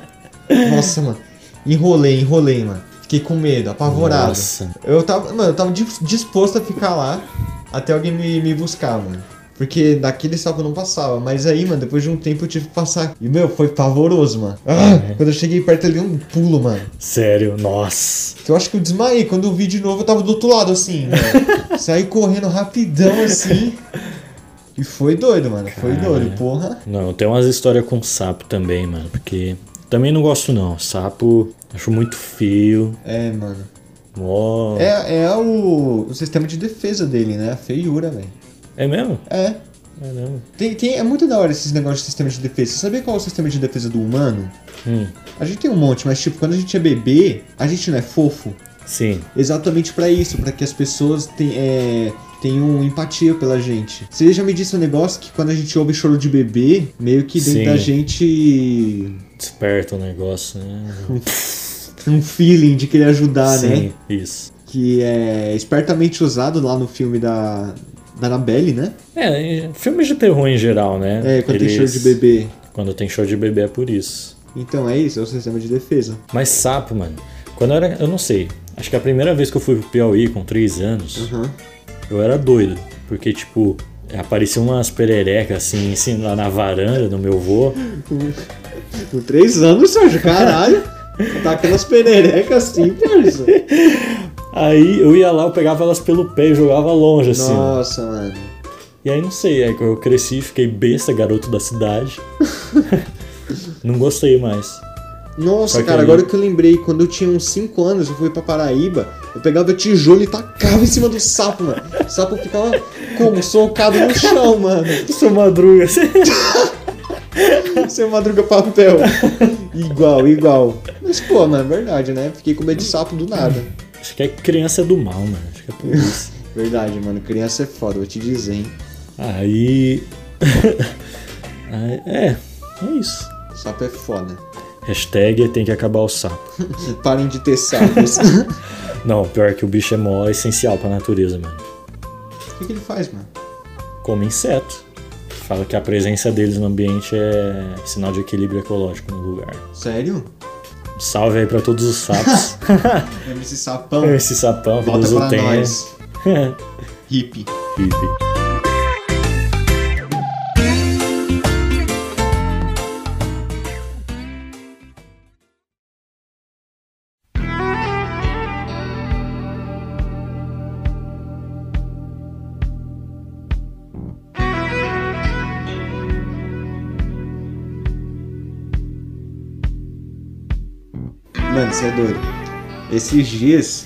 Nossa, mano. Enrolei, enrolei, mano. Fiquei com medo, apavorado. Nossa. Eu tava, mano, eu tava dis- disposto a ficar lá até alguém me, me buscar, mano. Porque daquele sapo não passava. Mas aí, mano, depois de um tempo eu tive que passar. E, meu, foi pavoroso, mano. Ah, quando eu cheguei perto ali, um pulo, mano. Sério, nossa. Eu acho que eu desmaiei. Quando eu vi de novo, eu tava do outro lado, assim, mano. Saí correndo rapidão, assim. E foi doido, mano. Foi doido, porra. Não, tem umas histórias com sapo também, mano. Porque também não gosto, não. Sapo, acho muito feio. É, mano. Mó... É, é o, o sistema de defesa dele, né? A feiura, velho. É mesmo? É. Caramba. Tem, tem, é muito da hora esses negócios de sistema de defesa. Você sabia qual é o sistema de defesa do humano? Hum, A gente tem um monte, mas tipo, quando a gente é bebê, a gente não é fofo. sim. Exatamente pra isso, pra que as pessoas ten- é, tenham empatia pela gente. Você já me disse um negócio que quando a gente ouve choro de bebê, meio que dentro Sim. da gente Desperta o negócio, né? um feeling de querer ajudar, né? Sim, isso. Que é espertamente usado lá no filme da, da Annabelle, né? É, filmes de terror em geral, né? É, quando tem choro Eles- de bebê. Quando tem show de bebê é por isso. Então é isso, é o sistema de defesa. Mas sapo, mano. Quando eu era. Eu não sei. Acho que a primeira vez que eu fui pro Piauí com 3 anos, Aham. eu era doido. Porque, tipo, apareciam umas pererecas assim, assim, lá na varanda do meu vô. Com três anos, Sérgio, caralho. tá aquelas pererecas assim, parça. Aí eu ia lá, eu pegava elas pelo pé e jogava longe, assim. Nossa, mano. E aí não sei, aí eu cresci, fiquei besta, garoto da cidade. não gostei mais. Nossa, Só que cara, aí- agora que eu lembrei, quando eu tinha uns 5 anos, eu fui pra Paraíba, eu pegava tijolo e tacava em cima do sapo, mano. O sapo ficava como? Socado no chão, mano. Seu madruga, assim. Seu madruga papel. Igual, igual. Mas, pô, mano, é verdade, né? Fiquei com medo de sapo do nada. Acho que é criança do mal, mano. Acho que é por isso. Verdade, mano. Criança é foda, vou te dizer, hein? Aí. É, é isso. Sapo é foda. Hashtag tem que acabar o sapo. Parem de ter sapos. Não, pior que o bicho é mó essencial pra natureza, mano. o que, que ele faz, mano? Come inseto. Fala que a presença deles no ambiente é sinal de equilíbrio ecológico no lugar. Sério? Salve aí pra todos os sapos. Esse sapão. Esse sapão, Volta Deus o pra tenha. nós. Hippie. Hippie. Mano, você é doido. Esses dias,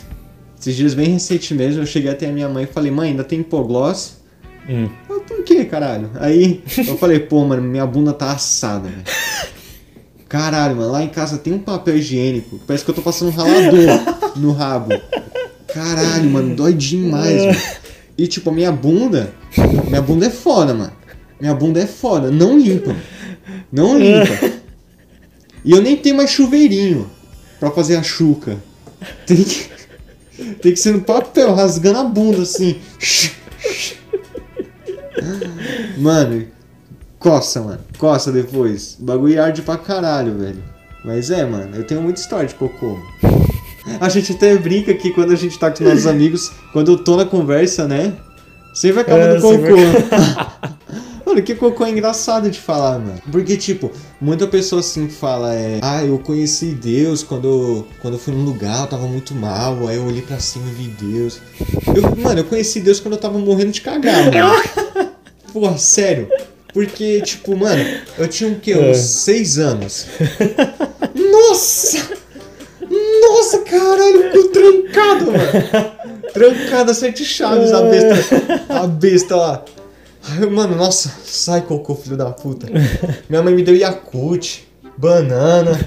esses dias bem recente mesmo, eu cheguei até a minha mãe e falei, mãe, ainda tem hipoglós? Hum. Ela, por que, caralho? Aí eu falei, pô, mano, minha bunda tá assada, velho. Caralho, mano, lá em casa tem um papel higiênico. Parece que eu tô passando um ralador no rabo. Caralho, mano, dói demais, mano. E tipo, a minha bunda, minha bunda é foda, mano. Minha bunda é foda, não limpa. Não limpa. E eu nem tenho mais chuveirinho pra fazer a chuca. Tem que, tem que ser no papel, rasgando a bunda assim. Mano, coça, mano. Coça depois. O bagulho arde pra caralho, velho. Mas é, mano, eu tenho muita história de cocô. A gente até brinca que quando a gente tá com nossos amigos, quando eu tô na conversa, né? Sempre acaba É, no sempre cocô. Mano, que cocô é engraçado de falar, mano. Porque, tipo, muita pessoa assim fala, é. Ah, eu conheci Deus quando, quando eu fui num lugar, eu tava muito mal, aí eu olhei pra cima e vi Deus. Eu, mano, eu conheci Deus quando eu tava morrendo de cagar, mano. Porra, sério. Porque, tipo, mano, eu tinha o quê? É. Uns seis anos. Nossa! Nossa, caralho, cu trancado, mano. Trancado a sete chaves, a besta. A besta lá. Mano, nossa, sai cocô, filho da puta. Minha mãe me deu Yakult, banana.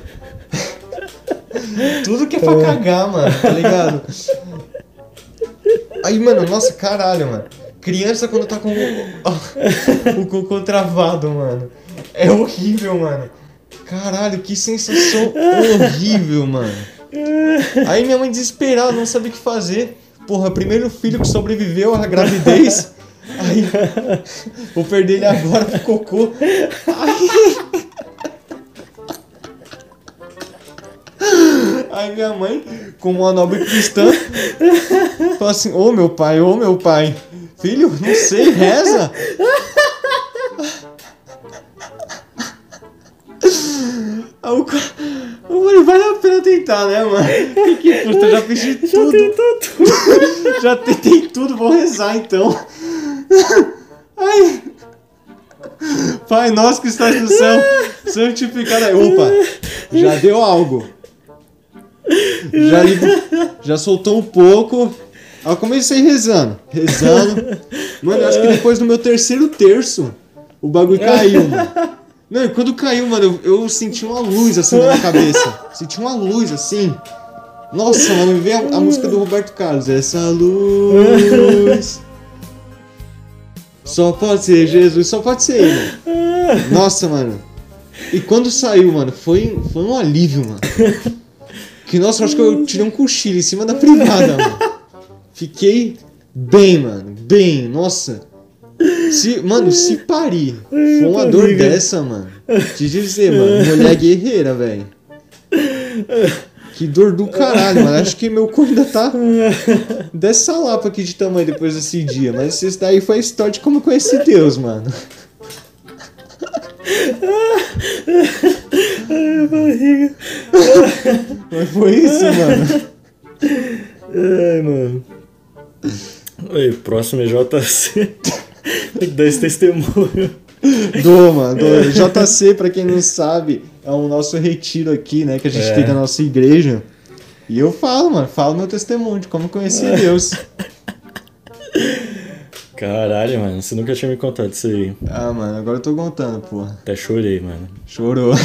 Tudo que é pra cagar, mano, tá ligado? Aí, mano, nossa, caralho, mano. Criança quando tá com o, o cocô travado, mano. É horrível, mano. Caralho, que sensação horrível, mano. Aí minha mãe desesperada, não sabia o que fazer. Porra, primeiro filho que sobreviveu à gravidez. Aí, vou perder ele agora pro cocô. Aí, aí minha mãe, como uma nobre cristã, falou assim: Ô meu pai, ô meu pai, filho, não sei, reza. Eu falei, vale a pena tentar, né, mano? Que que custa? Eu já fiz de tudo. Tentou tudo. Já tentei tudo, vou rezar então. Ai. Pai nosso que estás no céu, santificado. aí. Opa, já deu algo. Já, já soltou um pouco. Aí eu comecei rezando, rezando. Mano, eu acho que depois do meu terceiro terço, o bagulho caiu, mano. Não, e quando caiu, mano, eu, eu senti uma luz assim na minha cabeça. Senti uma luz assim. Nossa, mano, me veio a, a música do Roberto Carlos. Essa luz. Só pode ser Jesus, só pode ser ele. Nossa, mano. E quando saiu, mano, foi, foi um alívio, mano. Que, nossa, acho que eu tirei um cochilo em cima da privada, mano. Fiquei bem, mano. Bem, nossa. Se, mano, se parir, foi uma dor dessa, mano. Te dizer, mano, mulher guerreira, velho. Que dor do caralho, mano. Acho que meu cu ainda tá dessa lapa aqui de tamanho depois desse dia. Mas isso daí foi a história de como conheci Deus, mano. Barriga. Mas foi isso, mano. Ai, mano. Oi, próximo é JC. Tem que dar esse testemunho. Dou, mano. Dou. JC, pra quem não sabe, é o nosso retiro aqui, né? Que a gente É. tem na nossa igreja. E eu falo, mano. Falo meu testemunho de como conheci Deus. Caralho, mano, você nunca tinha me contado isso aí. Ah, mano, agora eu tô contando, porra. Até chorei, mano. Chorou.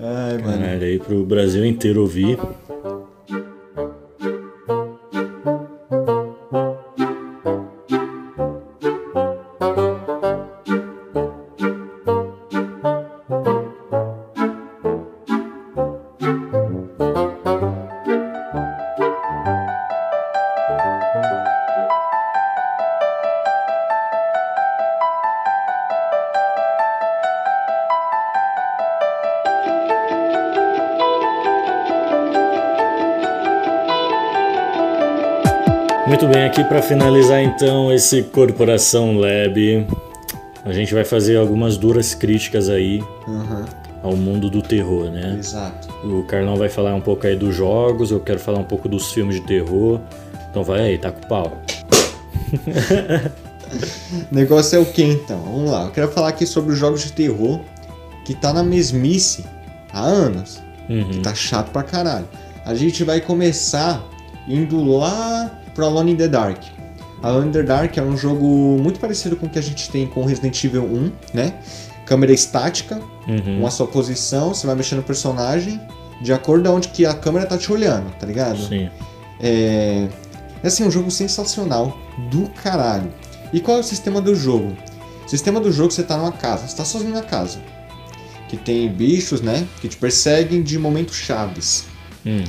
Ai, mano. Caralho, aí pro Brasil inteiro ouvir. Aqui para finalizar então esse Corporação Lab, a gente vai fazer algumas duras críticas aí Aham, ao mundo do terror, né? exato. O Carlão vai falar um pouco aí dos jogos, eu quero falar um pouco dos filmes de terror. Então vai aí, tá com o pau. O negócio é o que então? Vamos lá. Eu quero falar aqui sobre os jogos de terror que tá na mesmice há anos. Uhum. Tá chato pra caralho. A gente vai começar indo lá pro Alone in the Dark. Alone in the Dark é um jogo muito parecido com o que a gente tem com Resident Evil 1, né? Câmera estática, Uhum. uma só posição, você vai mexendo no personagem de acordo com onde que a câmera tá te olhando, tá ligado? Sim. É, é assim, um jogo sensacional do caralho. E qual é o sistema do jogo? O sistema do jogo você tá numa casa, você tá sozinho na casa. Que tem bichos, né? Que te perseguem de momentos chaves. Hum.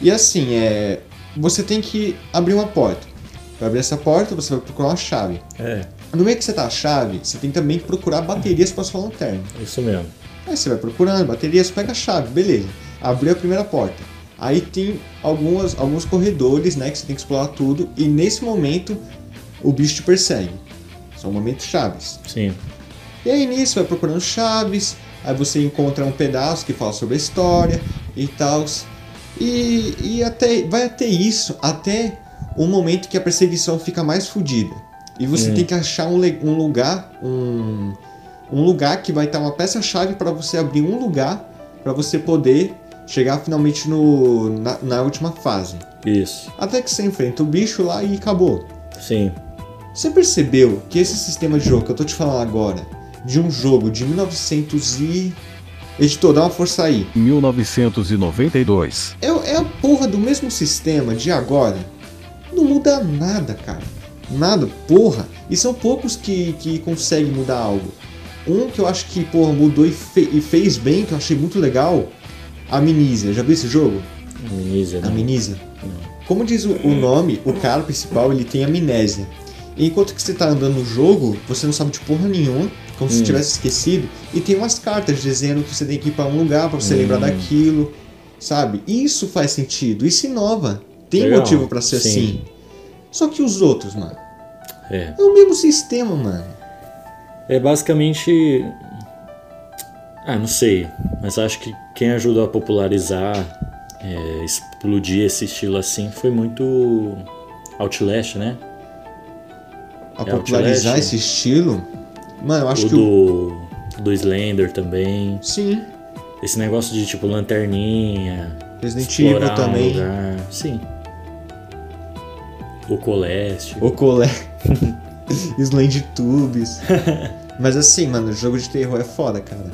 E assim, é. Você tem que abrir uma porta. Para abrir essa porta, você vai procurar uma chave. É, No meio que você tá a chave, você tem também que procurar baterias para sua lanterna. isso mesmo. Aí você vai procurando baterias, pega a chave, beleza. Abriu a primeira porta. Aí tem algumas, alguns corredores, né, que você tem que explorar tudo. E nesse momento, o bicho te persegue. São momentos chaves. Sim. E aí nisso, vai procurando chaves. Aí você encontra um pedaço que fala sobre a história e tal. E, e até, vai até isso, até o momento que a perseguição fica mais fodida. E você Hum. tem que achar um, um lugar, um, um lugar que vai estar uma peça-chave para você abrir um lugar para você poder chegar finalmente no, na, na última fase. Isso. Até que você enfrenta o bicho lá e acabou. Sim. Você percebeu que esse sistema de jogo que eu tô te falando agora, de um jogo de 1900 e... Editor, dá uma força aí. 1992. É, é a porra do mesmo sistema de agora. Não muda nada, cara. Nada, porra. E são poucos que, que conseguem mudar algo. Um que eu acho que, porra, mudou e, fe- e fez bem, que eu achei muito legal, Amnesia. Já viu esse jogo? Amnesia, né? Amnesia. como diz o, o nome, o cara principal ele tem amnésia. Enquanto que você tá andando no jogo, você não sabe de porra nenhuma, como se tivesse esquecido, e tem umas cartas dizendo que você tem que ir pra um lugar pra você lembrar daquilo, sabe? Isso faz sentido, isso inova. Tem Legal, motivo pra ser sim. assim. Só que os outros, mano, É. é o mesmo sistema, mano. É basicamente. Ah, não sei. Mas acho que quem ajudou a popularizar, é, explodir esse estilo assim foi muito Outlast, né? A É, popularizar esse estilo, mano, eu acho o que o. do, do Slender também. Sim. Esse negócio de tipo lanterninha. Resident Evil um também. lugar. Sim. O Coleste. O Colé. Slend Tubes. Mas assim, mano, jogo de terror é foda, cara.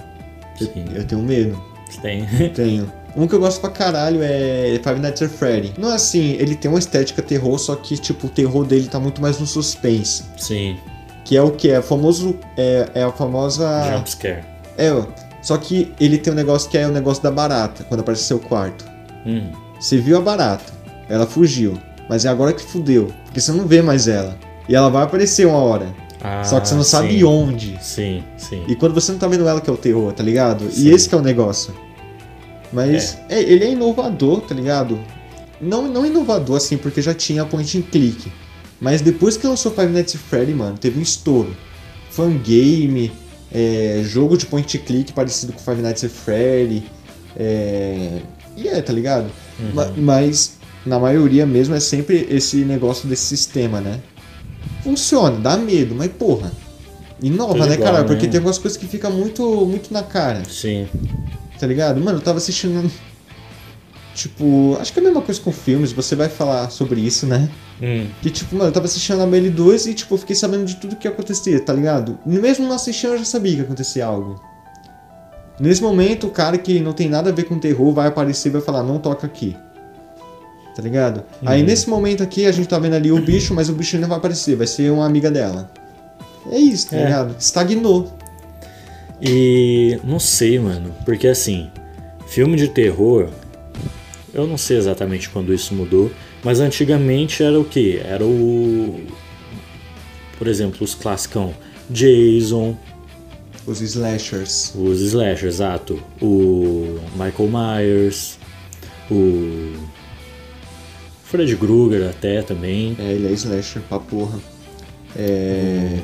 Eu, Sim. eu tenho medo. Tem. Tenho. Um que eu gosto pra caralho é Five Nights at Freddy. Não é assim, ele tem uma estética terror, só que, tipo, o terror dele tá muito mais no suspense. Sim. Que é o que? É famoso. É, é a famosa. Jumpscare. É, ó. Só que ele tem um negócio que é o negócio da barata, quando aparece seu quarto. Hum. Você viu a barata, ela fugiu. Mas é agora que fudeu, porque você não vê mais ela. E ela vai aparecer uma hora. Ah, só que você não sabe sim. onde. Sim, sim. E quando você não tá vendo ela que é o terror, tá ligado? Sim. E esse que é o negócio. Mas é, ele é inovador, tá ligado? Não, não inovador assim, porque já tinha point and click. Mas depois que lançou Five Nights at Freddy, mano, teve um estouro. Fangame, é, jogo de point and click parecido com Five Nights at Freddy. É, e é, tá ligado? Uhum. Ma- mas na maioria mesmo é sempre esse negócio desse sistema, né? Funciona, dá medo, mas porra. Inova, Tudo né, igual, cara? né? Porque tem algumas coisas que ficam muito, muito na cara, Sim. Tá ligado? Mano, eu tava assistindo. Tipo, acho que é a mesma coisa com filmes, você vai falar sobre isso, né? Hum. Que tipo, mano, eu tava assistindo a Melly 2 e tipo, eu fiquei sabendo de tudo que acontecia, tá ligado? Mesmo não assistindo, eu já sabia que acontecia algo. Nesse momento, o cara que não tem nada a ver com terror vai aparecer e vai falar, não toca aqui. Tá ligado? Aí nesse momento aqui, a gente tá vendo ali o bicho, mas o bicho não vai aparecer, vai ser uma amiga dela. É isso, tá É. ligado? Estagnou. E não sei, mano, porque assim, filme de terror, eu não sei exatamente quando isso mudou, mas antigamente era o que? Era o. Por exemplo, os classicão Jason, Os slashers. os slashers, exato. O Michael Myers, o. Fred Krueger até também. É, ele é slasher pra porra. É.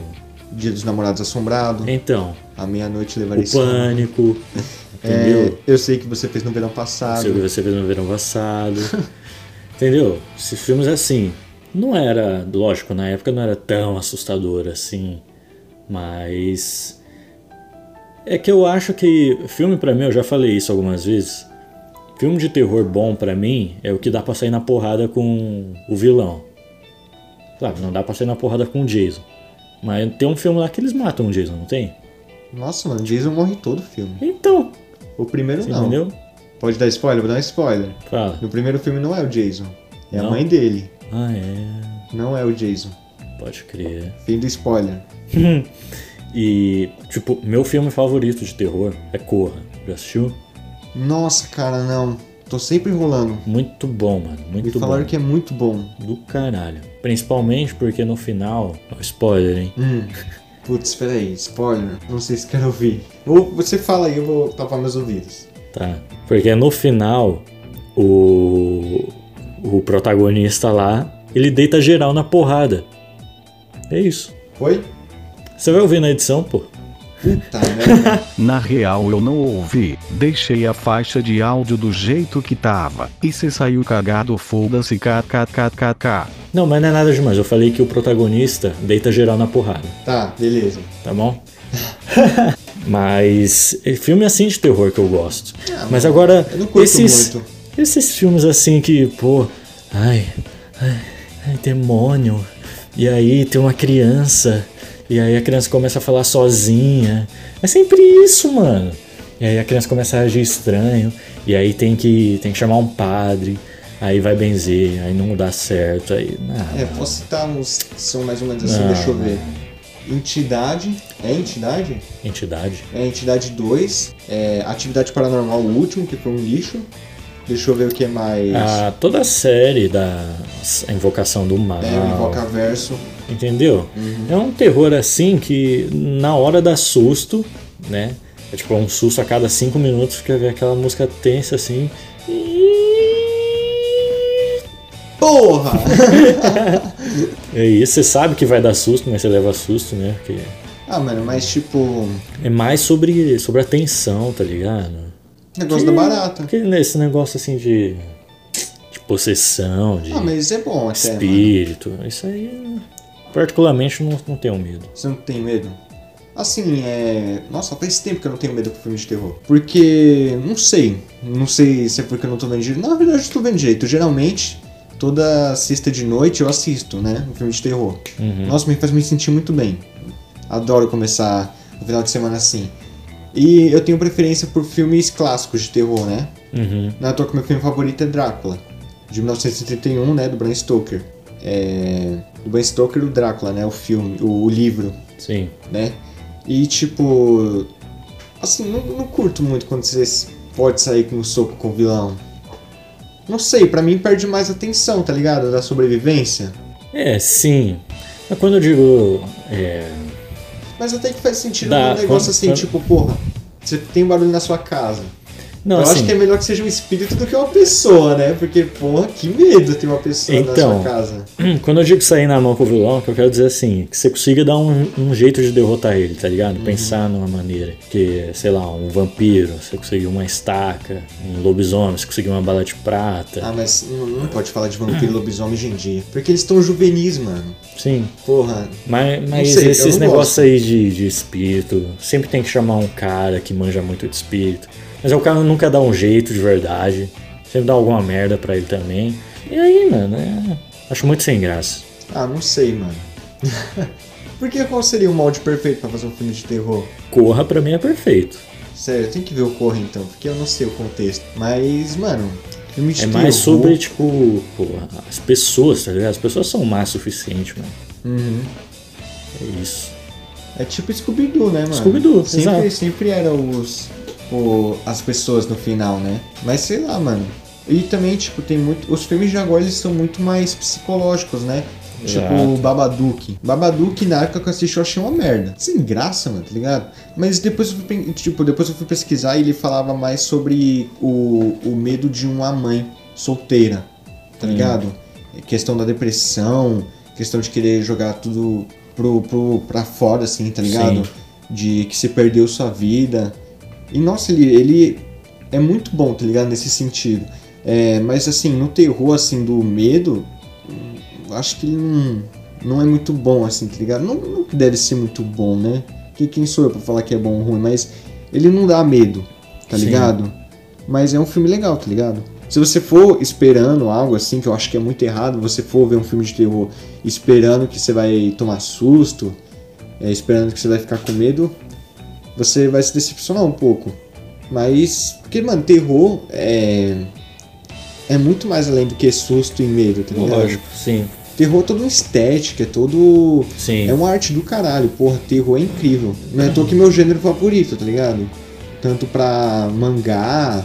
Dia dos Namorados Assombrado. Então, A meia-noite o levarei sono. Pânico, É, entendeu? eu sei que você fez no verão Sei o que passado. você fez no verão passado. Entendeu? Esses filmes assim. Não era, lógico, na época não era tão assustador assim. Mas. É que eu acho que filme pra mim, eu já falei isso algumas vezes. Filme de terror bom pra mim é o que dá pra sair na porrada com o vilão. Claro, não dá pra sair na porrada com o Jason. Mas tem um filme lá que eles matam o Jason, não tem? Nossa, mano, Jason morre todo o filme. Então, O primeiro você não. entendeu? Pode dar spoiler? Vou dar um spoiler. Fala. No primeiro filme não é o Jason. É a Não? mãe dele. Ah, é. Não é o Jason. Pode crer. Fim do spoiler. E, tipo, meu filme favorito de terror é Corra. Já assistiu? Nossa, cara, não. Tô sempre enrolando. Muito bom, mano. Me Muito falaram bom. que é muito bom. Do caralho. Principalmente porque no final. Spoiler, hein? Hum. Putz, espera aí. Spoiler. Não sei se quero ouvir. Vou, você fala aí, eu vou tapar meus ouvidos. Tá. Porque no final, o. O protagonista lá, ele deita geral na porrada. É isso. Foi? Você vai ouvir na edição, pô. Puta merda. Na real eu não ouvi, deixei a faixa de áudio do jeito que tava. E se saiu cagado foda-se kkkk. Não, mas não é nada demais. Eu falei que o protagonista deita geral na porrada. tá, beleza. tá bom? Mas é filme assim de terror que eu gosto. Ah, Mas agora eu não curto esses muito. esses filmes assim que, pô, ai, ai, ai, demônio. E aí tem uma criança e aí a criança começa a falar sozinha. É sempre isso, mano. E aí a criança começa a agir estranho e aí tem que tem que chamar um padre. Aí vai benzer, aí não dá certo, aí. Não, É, posso citar uns que são mais ou menos assim, Não, deixa eu ver. Entidade. É Entidade? entidade. É Entidade 2. É Atividade Paranormal, o último, que foi um lixo. Deixa eu ver o que mais. A, toda a série da Invocação do Mal. É, o Invocaverso. Entendeu? É um terror assim que na hora dá susto, né? É tipo um susto a cada cinco minutos, fica aquela música tensa assim. Porra! E aí você sabe que vai dar susto, mas você leva susto, né? Porque ah, mano, mas tipo. é mais sobre, sobre a tensão, tá ligado? Negócio da barata. Porque esse negócio assim de, de possessão, de Ah, mas isso é bom até, mano. espírito, isso aí particularmente não, não tenho medo. Você não tem medo? Assim, é. Nossa, faz tempo que eu não tenho medo com filme de terror. Porque. Não sei. Não sei se é porque eu não tô vendo direito. Na verdade, eu tô vendo direito. Geralmente, toda sexta de noite eu assisto, né? Um filme de terror. Uhum. Nossa, me faz me sentir muito bem. Adoro começar o final de semana assim. E eu tenho preferência por filmes clássicos de terror, né? Uhum. Na toa que meu filme favorito é Drácula, de 1931, né? Do Bram Stoker. É. Do Bram Stoker, o Drácula, né? O filme, o, o livro Sim. né? E tipo. Assim, não, não curto muito quando você pode sair com um soco com o vilão. Não sei, pra mim perde mais atenção, tá ligado? Da sobrevivência. É, sim. Mas quando eu digo. é, Mas até que faz sentido Dá, um negócio quando- assim, quando- tipo, porra, você tem um barulho na sua casa. Não, eu assim, acho que é melhor que seja um espírito do que uma pessoa, né? Porque, porra, que medo ter uma pessoa Então. na sua casa. quando eu digo sair na mão com o vilão, o que eu quero dizer assim, que você consiga dar um, um jeito de derrotar ele, tá ligado? Uhum. Pensar numa maneira. Que, sei lá, um vampiro, você conseguir uma estaca, um lobisomem, você conseguir uma bala de prata. Ah, mas não, não pode falar de vampiro e lobisomem hoje em dia. Porque eles estão juvenis, mano. Sim. Porra, Mas, mas sei, esses negócios gosto. aí de, de espírito, sempre tem que chamar um cara que manja muito de espírito. Mas o cara nunca dá um jeito de verdade. Sempre dá alguma merda pra ele também. E aí, mano, é... acho muito sem graça. Ah, não sei, mano. Porque qual seria o molde perfeito pra fazer um filme de terror? Corra pra mim é perfeito. Sério, tem que ver o Corre então, porque eu não sei o contexto. Mas, mano, filme de É terror. mais sobre, tipo, pô, as pessoas, tá ligado? As pessoas são mais suficiente, mano. Uhum. É isso. É tipo Scooby-Doo, né, mano? Scooby-Doo, sempre, exato. sempre eram os, o- as pessoas no final, né? Mas sei lá, mano. E também, tipo, tem muito. Os filmes de agora eles são muito mais psicológicos, né? Tipo, Babadook. Babadook, na época que eu assisti, eu achei uma merda. Sem graça, mano, tá ligado? Mas depois eu fui, tipo, depois eu fui pesquisar e ele falava mais sobre o, o medo de uma mãe solteira, tá ligado? Questão da depressão, questão de querer jogar tudo pro, pro, pra fora, assim, tá ligado? Sim. De que se perdeu sua vida. E nossa, ele, ele é muito bom, tá ligado? Nesse sentido. É, mas assim, no terror, assim, do medo, hum, acho que ele não, não é muito bom, assim, tá ligado? Não, não que deve ser muito bom, né? Que, quem sou eu pra falar que é bom ou ruim? Mas ele não dá medo, tá Sim. ligado? Mas é um filme legal, tá ligado? Se você for esperando algo assim, que eu acho que é muito errado, você for ver um filme de terror esperando que você vai tomar susto, é, esperando que você vai ficar com medo, você vai se decepcionar um pouco. Mas, porque, mano, terror é. É muito mais além do que susto e medo, tá ligado? Lógico, sim. Terror é todo uma estética, é todo. Sim. É uma arte do caralho, porra, terror é incrível. Não é à que meu gênero favorito, tá ligado? Tanto pra mangá,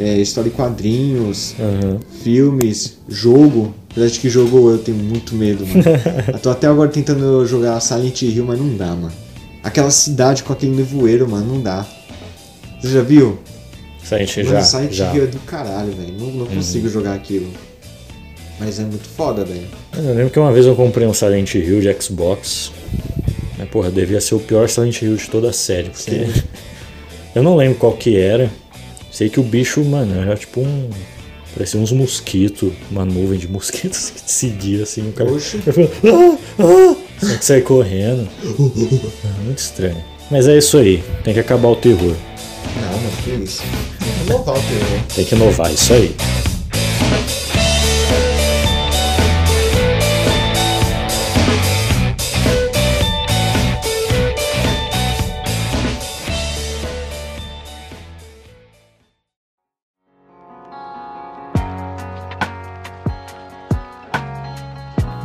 é, história em quadrinhos, Aham. filmes, jogo. Apesar de que jogo eu tenho muito medo, mano. eu tô até agora tentando jogar Silent Hill, mas não dá, mano. Aquela cidade com aquele nevoeiro, mano, não dá. Você já viu? Silent Mano, já, Silent. Uhum. Hill é do caralho, velho. Não, não consigo jogar aquilo. Mas é muito foda, velho. Eu lembro que uma vez eu comprei um Silent Hill de Xbox. Mas, porra, devia ser o pior Silent Hill de toda a série. Porque Sim. eu não lembro qual que era. Sei que o bicho, mano, era tipo um. Parecia uns mosquitos, uma nuvem de mosquitos que te seguia assim. O cara. Oxe. Eu falei, ah, ah, tinha que sair correndo. Ah, Muito estranho. Mas é isso aí. Tem que acabar o terror. Não, mano, que isso. Vamos inovar o terror. Tem que inovar, isso aí.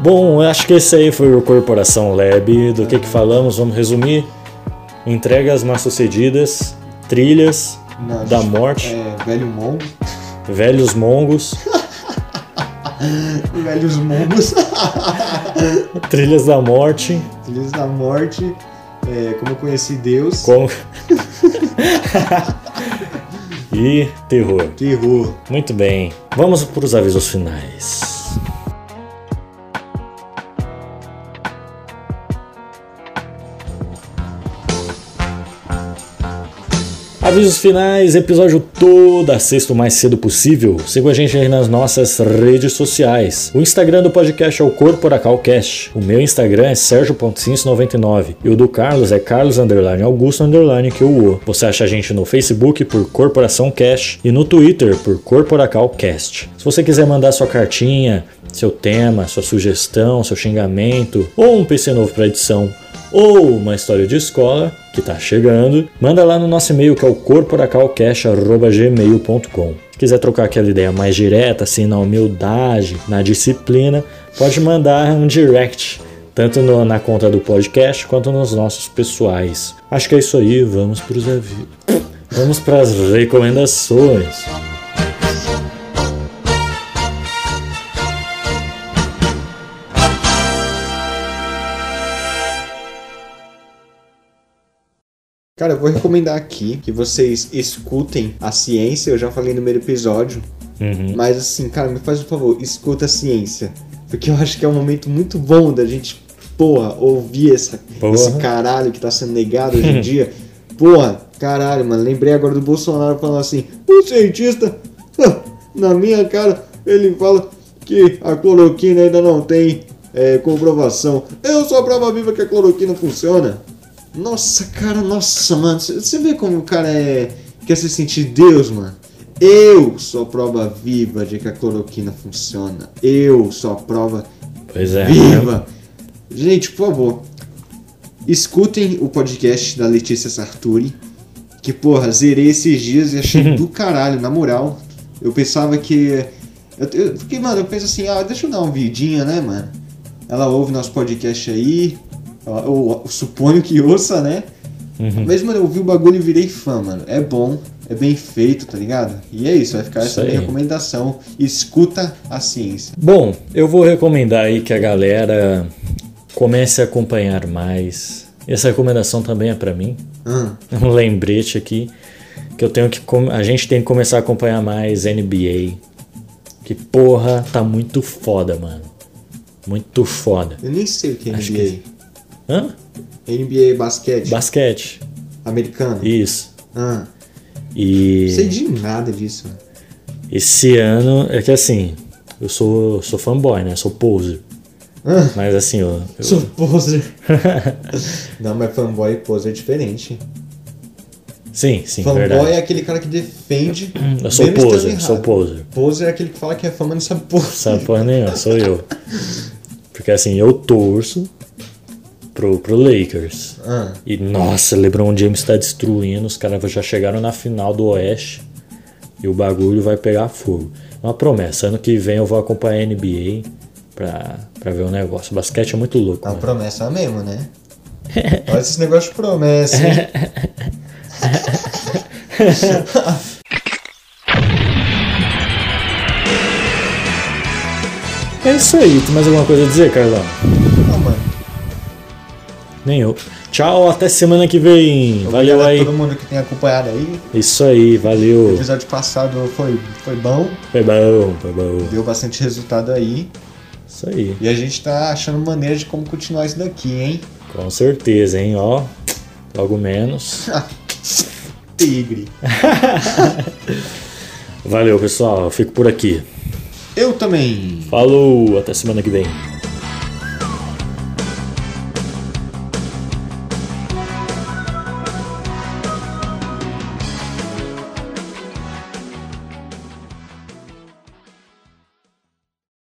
Bom, acho que esse aí foi o Corporação Lab. Do que que falamos? Vamos resumir. Entregas mal sucedidas, trilhas da morte. É, velho Mongo. Velhos Mongos, Velhos Mongos, Trilhas da Morte, Filhos da Morte, é, Como Eu Conheci Deus, com... e Terror. Terror. Muito bem, vamos para os avisos finais. Avisos finais, episódio toda sexta o mais cedo possível. Siga a gente aí nas nossas redes sociais. O Instagram do podcast é o CorporacalCast. O meu Instagram é sergio.cins99 e o do Carlos é carlos augusto que o Você acha a gente no Facebook por Corporação Cash e no Twitter por CorporacalCast. Se você quiser mandar sua cartinha, seu tema, sua sugestão, seu xingamento ou um PC novo para edição ou uma história de escola que está chegando, manda lá no nosso e-mail que é o corporacalcash.gmail.com. Se quiser trocar aquela ideia mais direta, assim, na humildade, na disciplina, pode mandar um direct, tanto no- na conta do podcast quanto nos nossos pessoais. Acho que é isso aí, vamos para os avisos. Vamos para as recomendações. Cara, eu vou recomendar aqui que vocês escutem a ciência, eu já falei no primeiro episódio, Uhum. mas assim, cara, me faz um favor, escuta a ciência. Porque eu acho que é um momento muito bom da gente, porra, ouvir essa, Porra. esse caralho que tá sendo negado hoje em dia. Porra, caralho, mano, lembrei agora do Bolsonaro falando assim, o cientista, na minha cara, ele fala que a cloroquina ainda não tem é, comprovação. Eu sou a prova viva que a cloroquina funciona. Nossa, cara, nossa, mano. Você vê como o cara é. quer se sentir Deus, mano? Eu sou a prova viva de que a cloroquina funciona. Eu sou a prova Pois é. viva. Gente, por favor, escutem o podcast da Letícia Sarturi. Que, porra, zerei esses dias e achei do caralho, na moral. Eu pensava que. Eu, eu, porque, mano, eu penso assim, ah, deixa eu dar uma vidinha, né, mano? Ela ouve nosso podcast aí. Eu, suponho que ouça, né? Uhum. Mas, mano, eu vi o bagulho e virei fã, mano. É bom, é bem feito, tá ligado? E é isso, vai ficar Isso essa minha recomendação. Escuta a ciência. Bom, eu vou recomendar aí que a galera comece a acompanhar mais. Essa recomendação também é pra mim. Ah, Um lembrete aqui que eu tenho que a gente tem que começar a acompanhar mais NBA. Que porra, tá muito foda, mano. Muito foda. eu nem sei o que é Acho NBA. Hã? NBA basquete Basquete. americano. Isso. Ah, E não sei de nada disso. mano. esse ano é que assim, eu sou sou fanboy, né? Sou poser. Ah, Mas assim, eu, eu- sou poser. não, mas fanboy e poser é diferente. sim, sim, fanboy verdade. é aquele cara que defende. Eu sou poser, sou poser. Poser é aquele que fala que é fã, mas não sabe porra. Sabe porra nenhuma, sou eu. Porque assim, eu torço pro, pro Lakers. Ah, E nossa, LeBron James tá destruindo, os caras já chegaram na final do Oeste e o bagulho vai pegar fogo. Uma promessa, ano que vem eu vou acompanhar a NBA pra, pra ver o negócio. O basquete é muito louco. é uma promessa mesmo, né? Olha esse negócio de promessa? É isso aí, tem mais alguma coisa a dizer, Carlão? Não, mano. Nem eu. Tchau, até semana que vem. Valeu Obrigado a aí. todo mundo que tem acompanhado aí. Isso aí, O valeu. episódio passado foi, foi bom, Foi bom, foi bom. deu bastante resultado aí. Isso aí. E a gente tá achando maneira de como continuar isso daqui, hein? Com certeza, hein? Ó, logo menos. Tigre. Valeu, pessoal. Eu fico por aqui. Eu também. Falou, até semana que vem.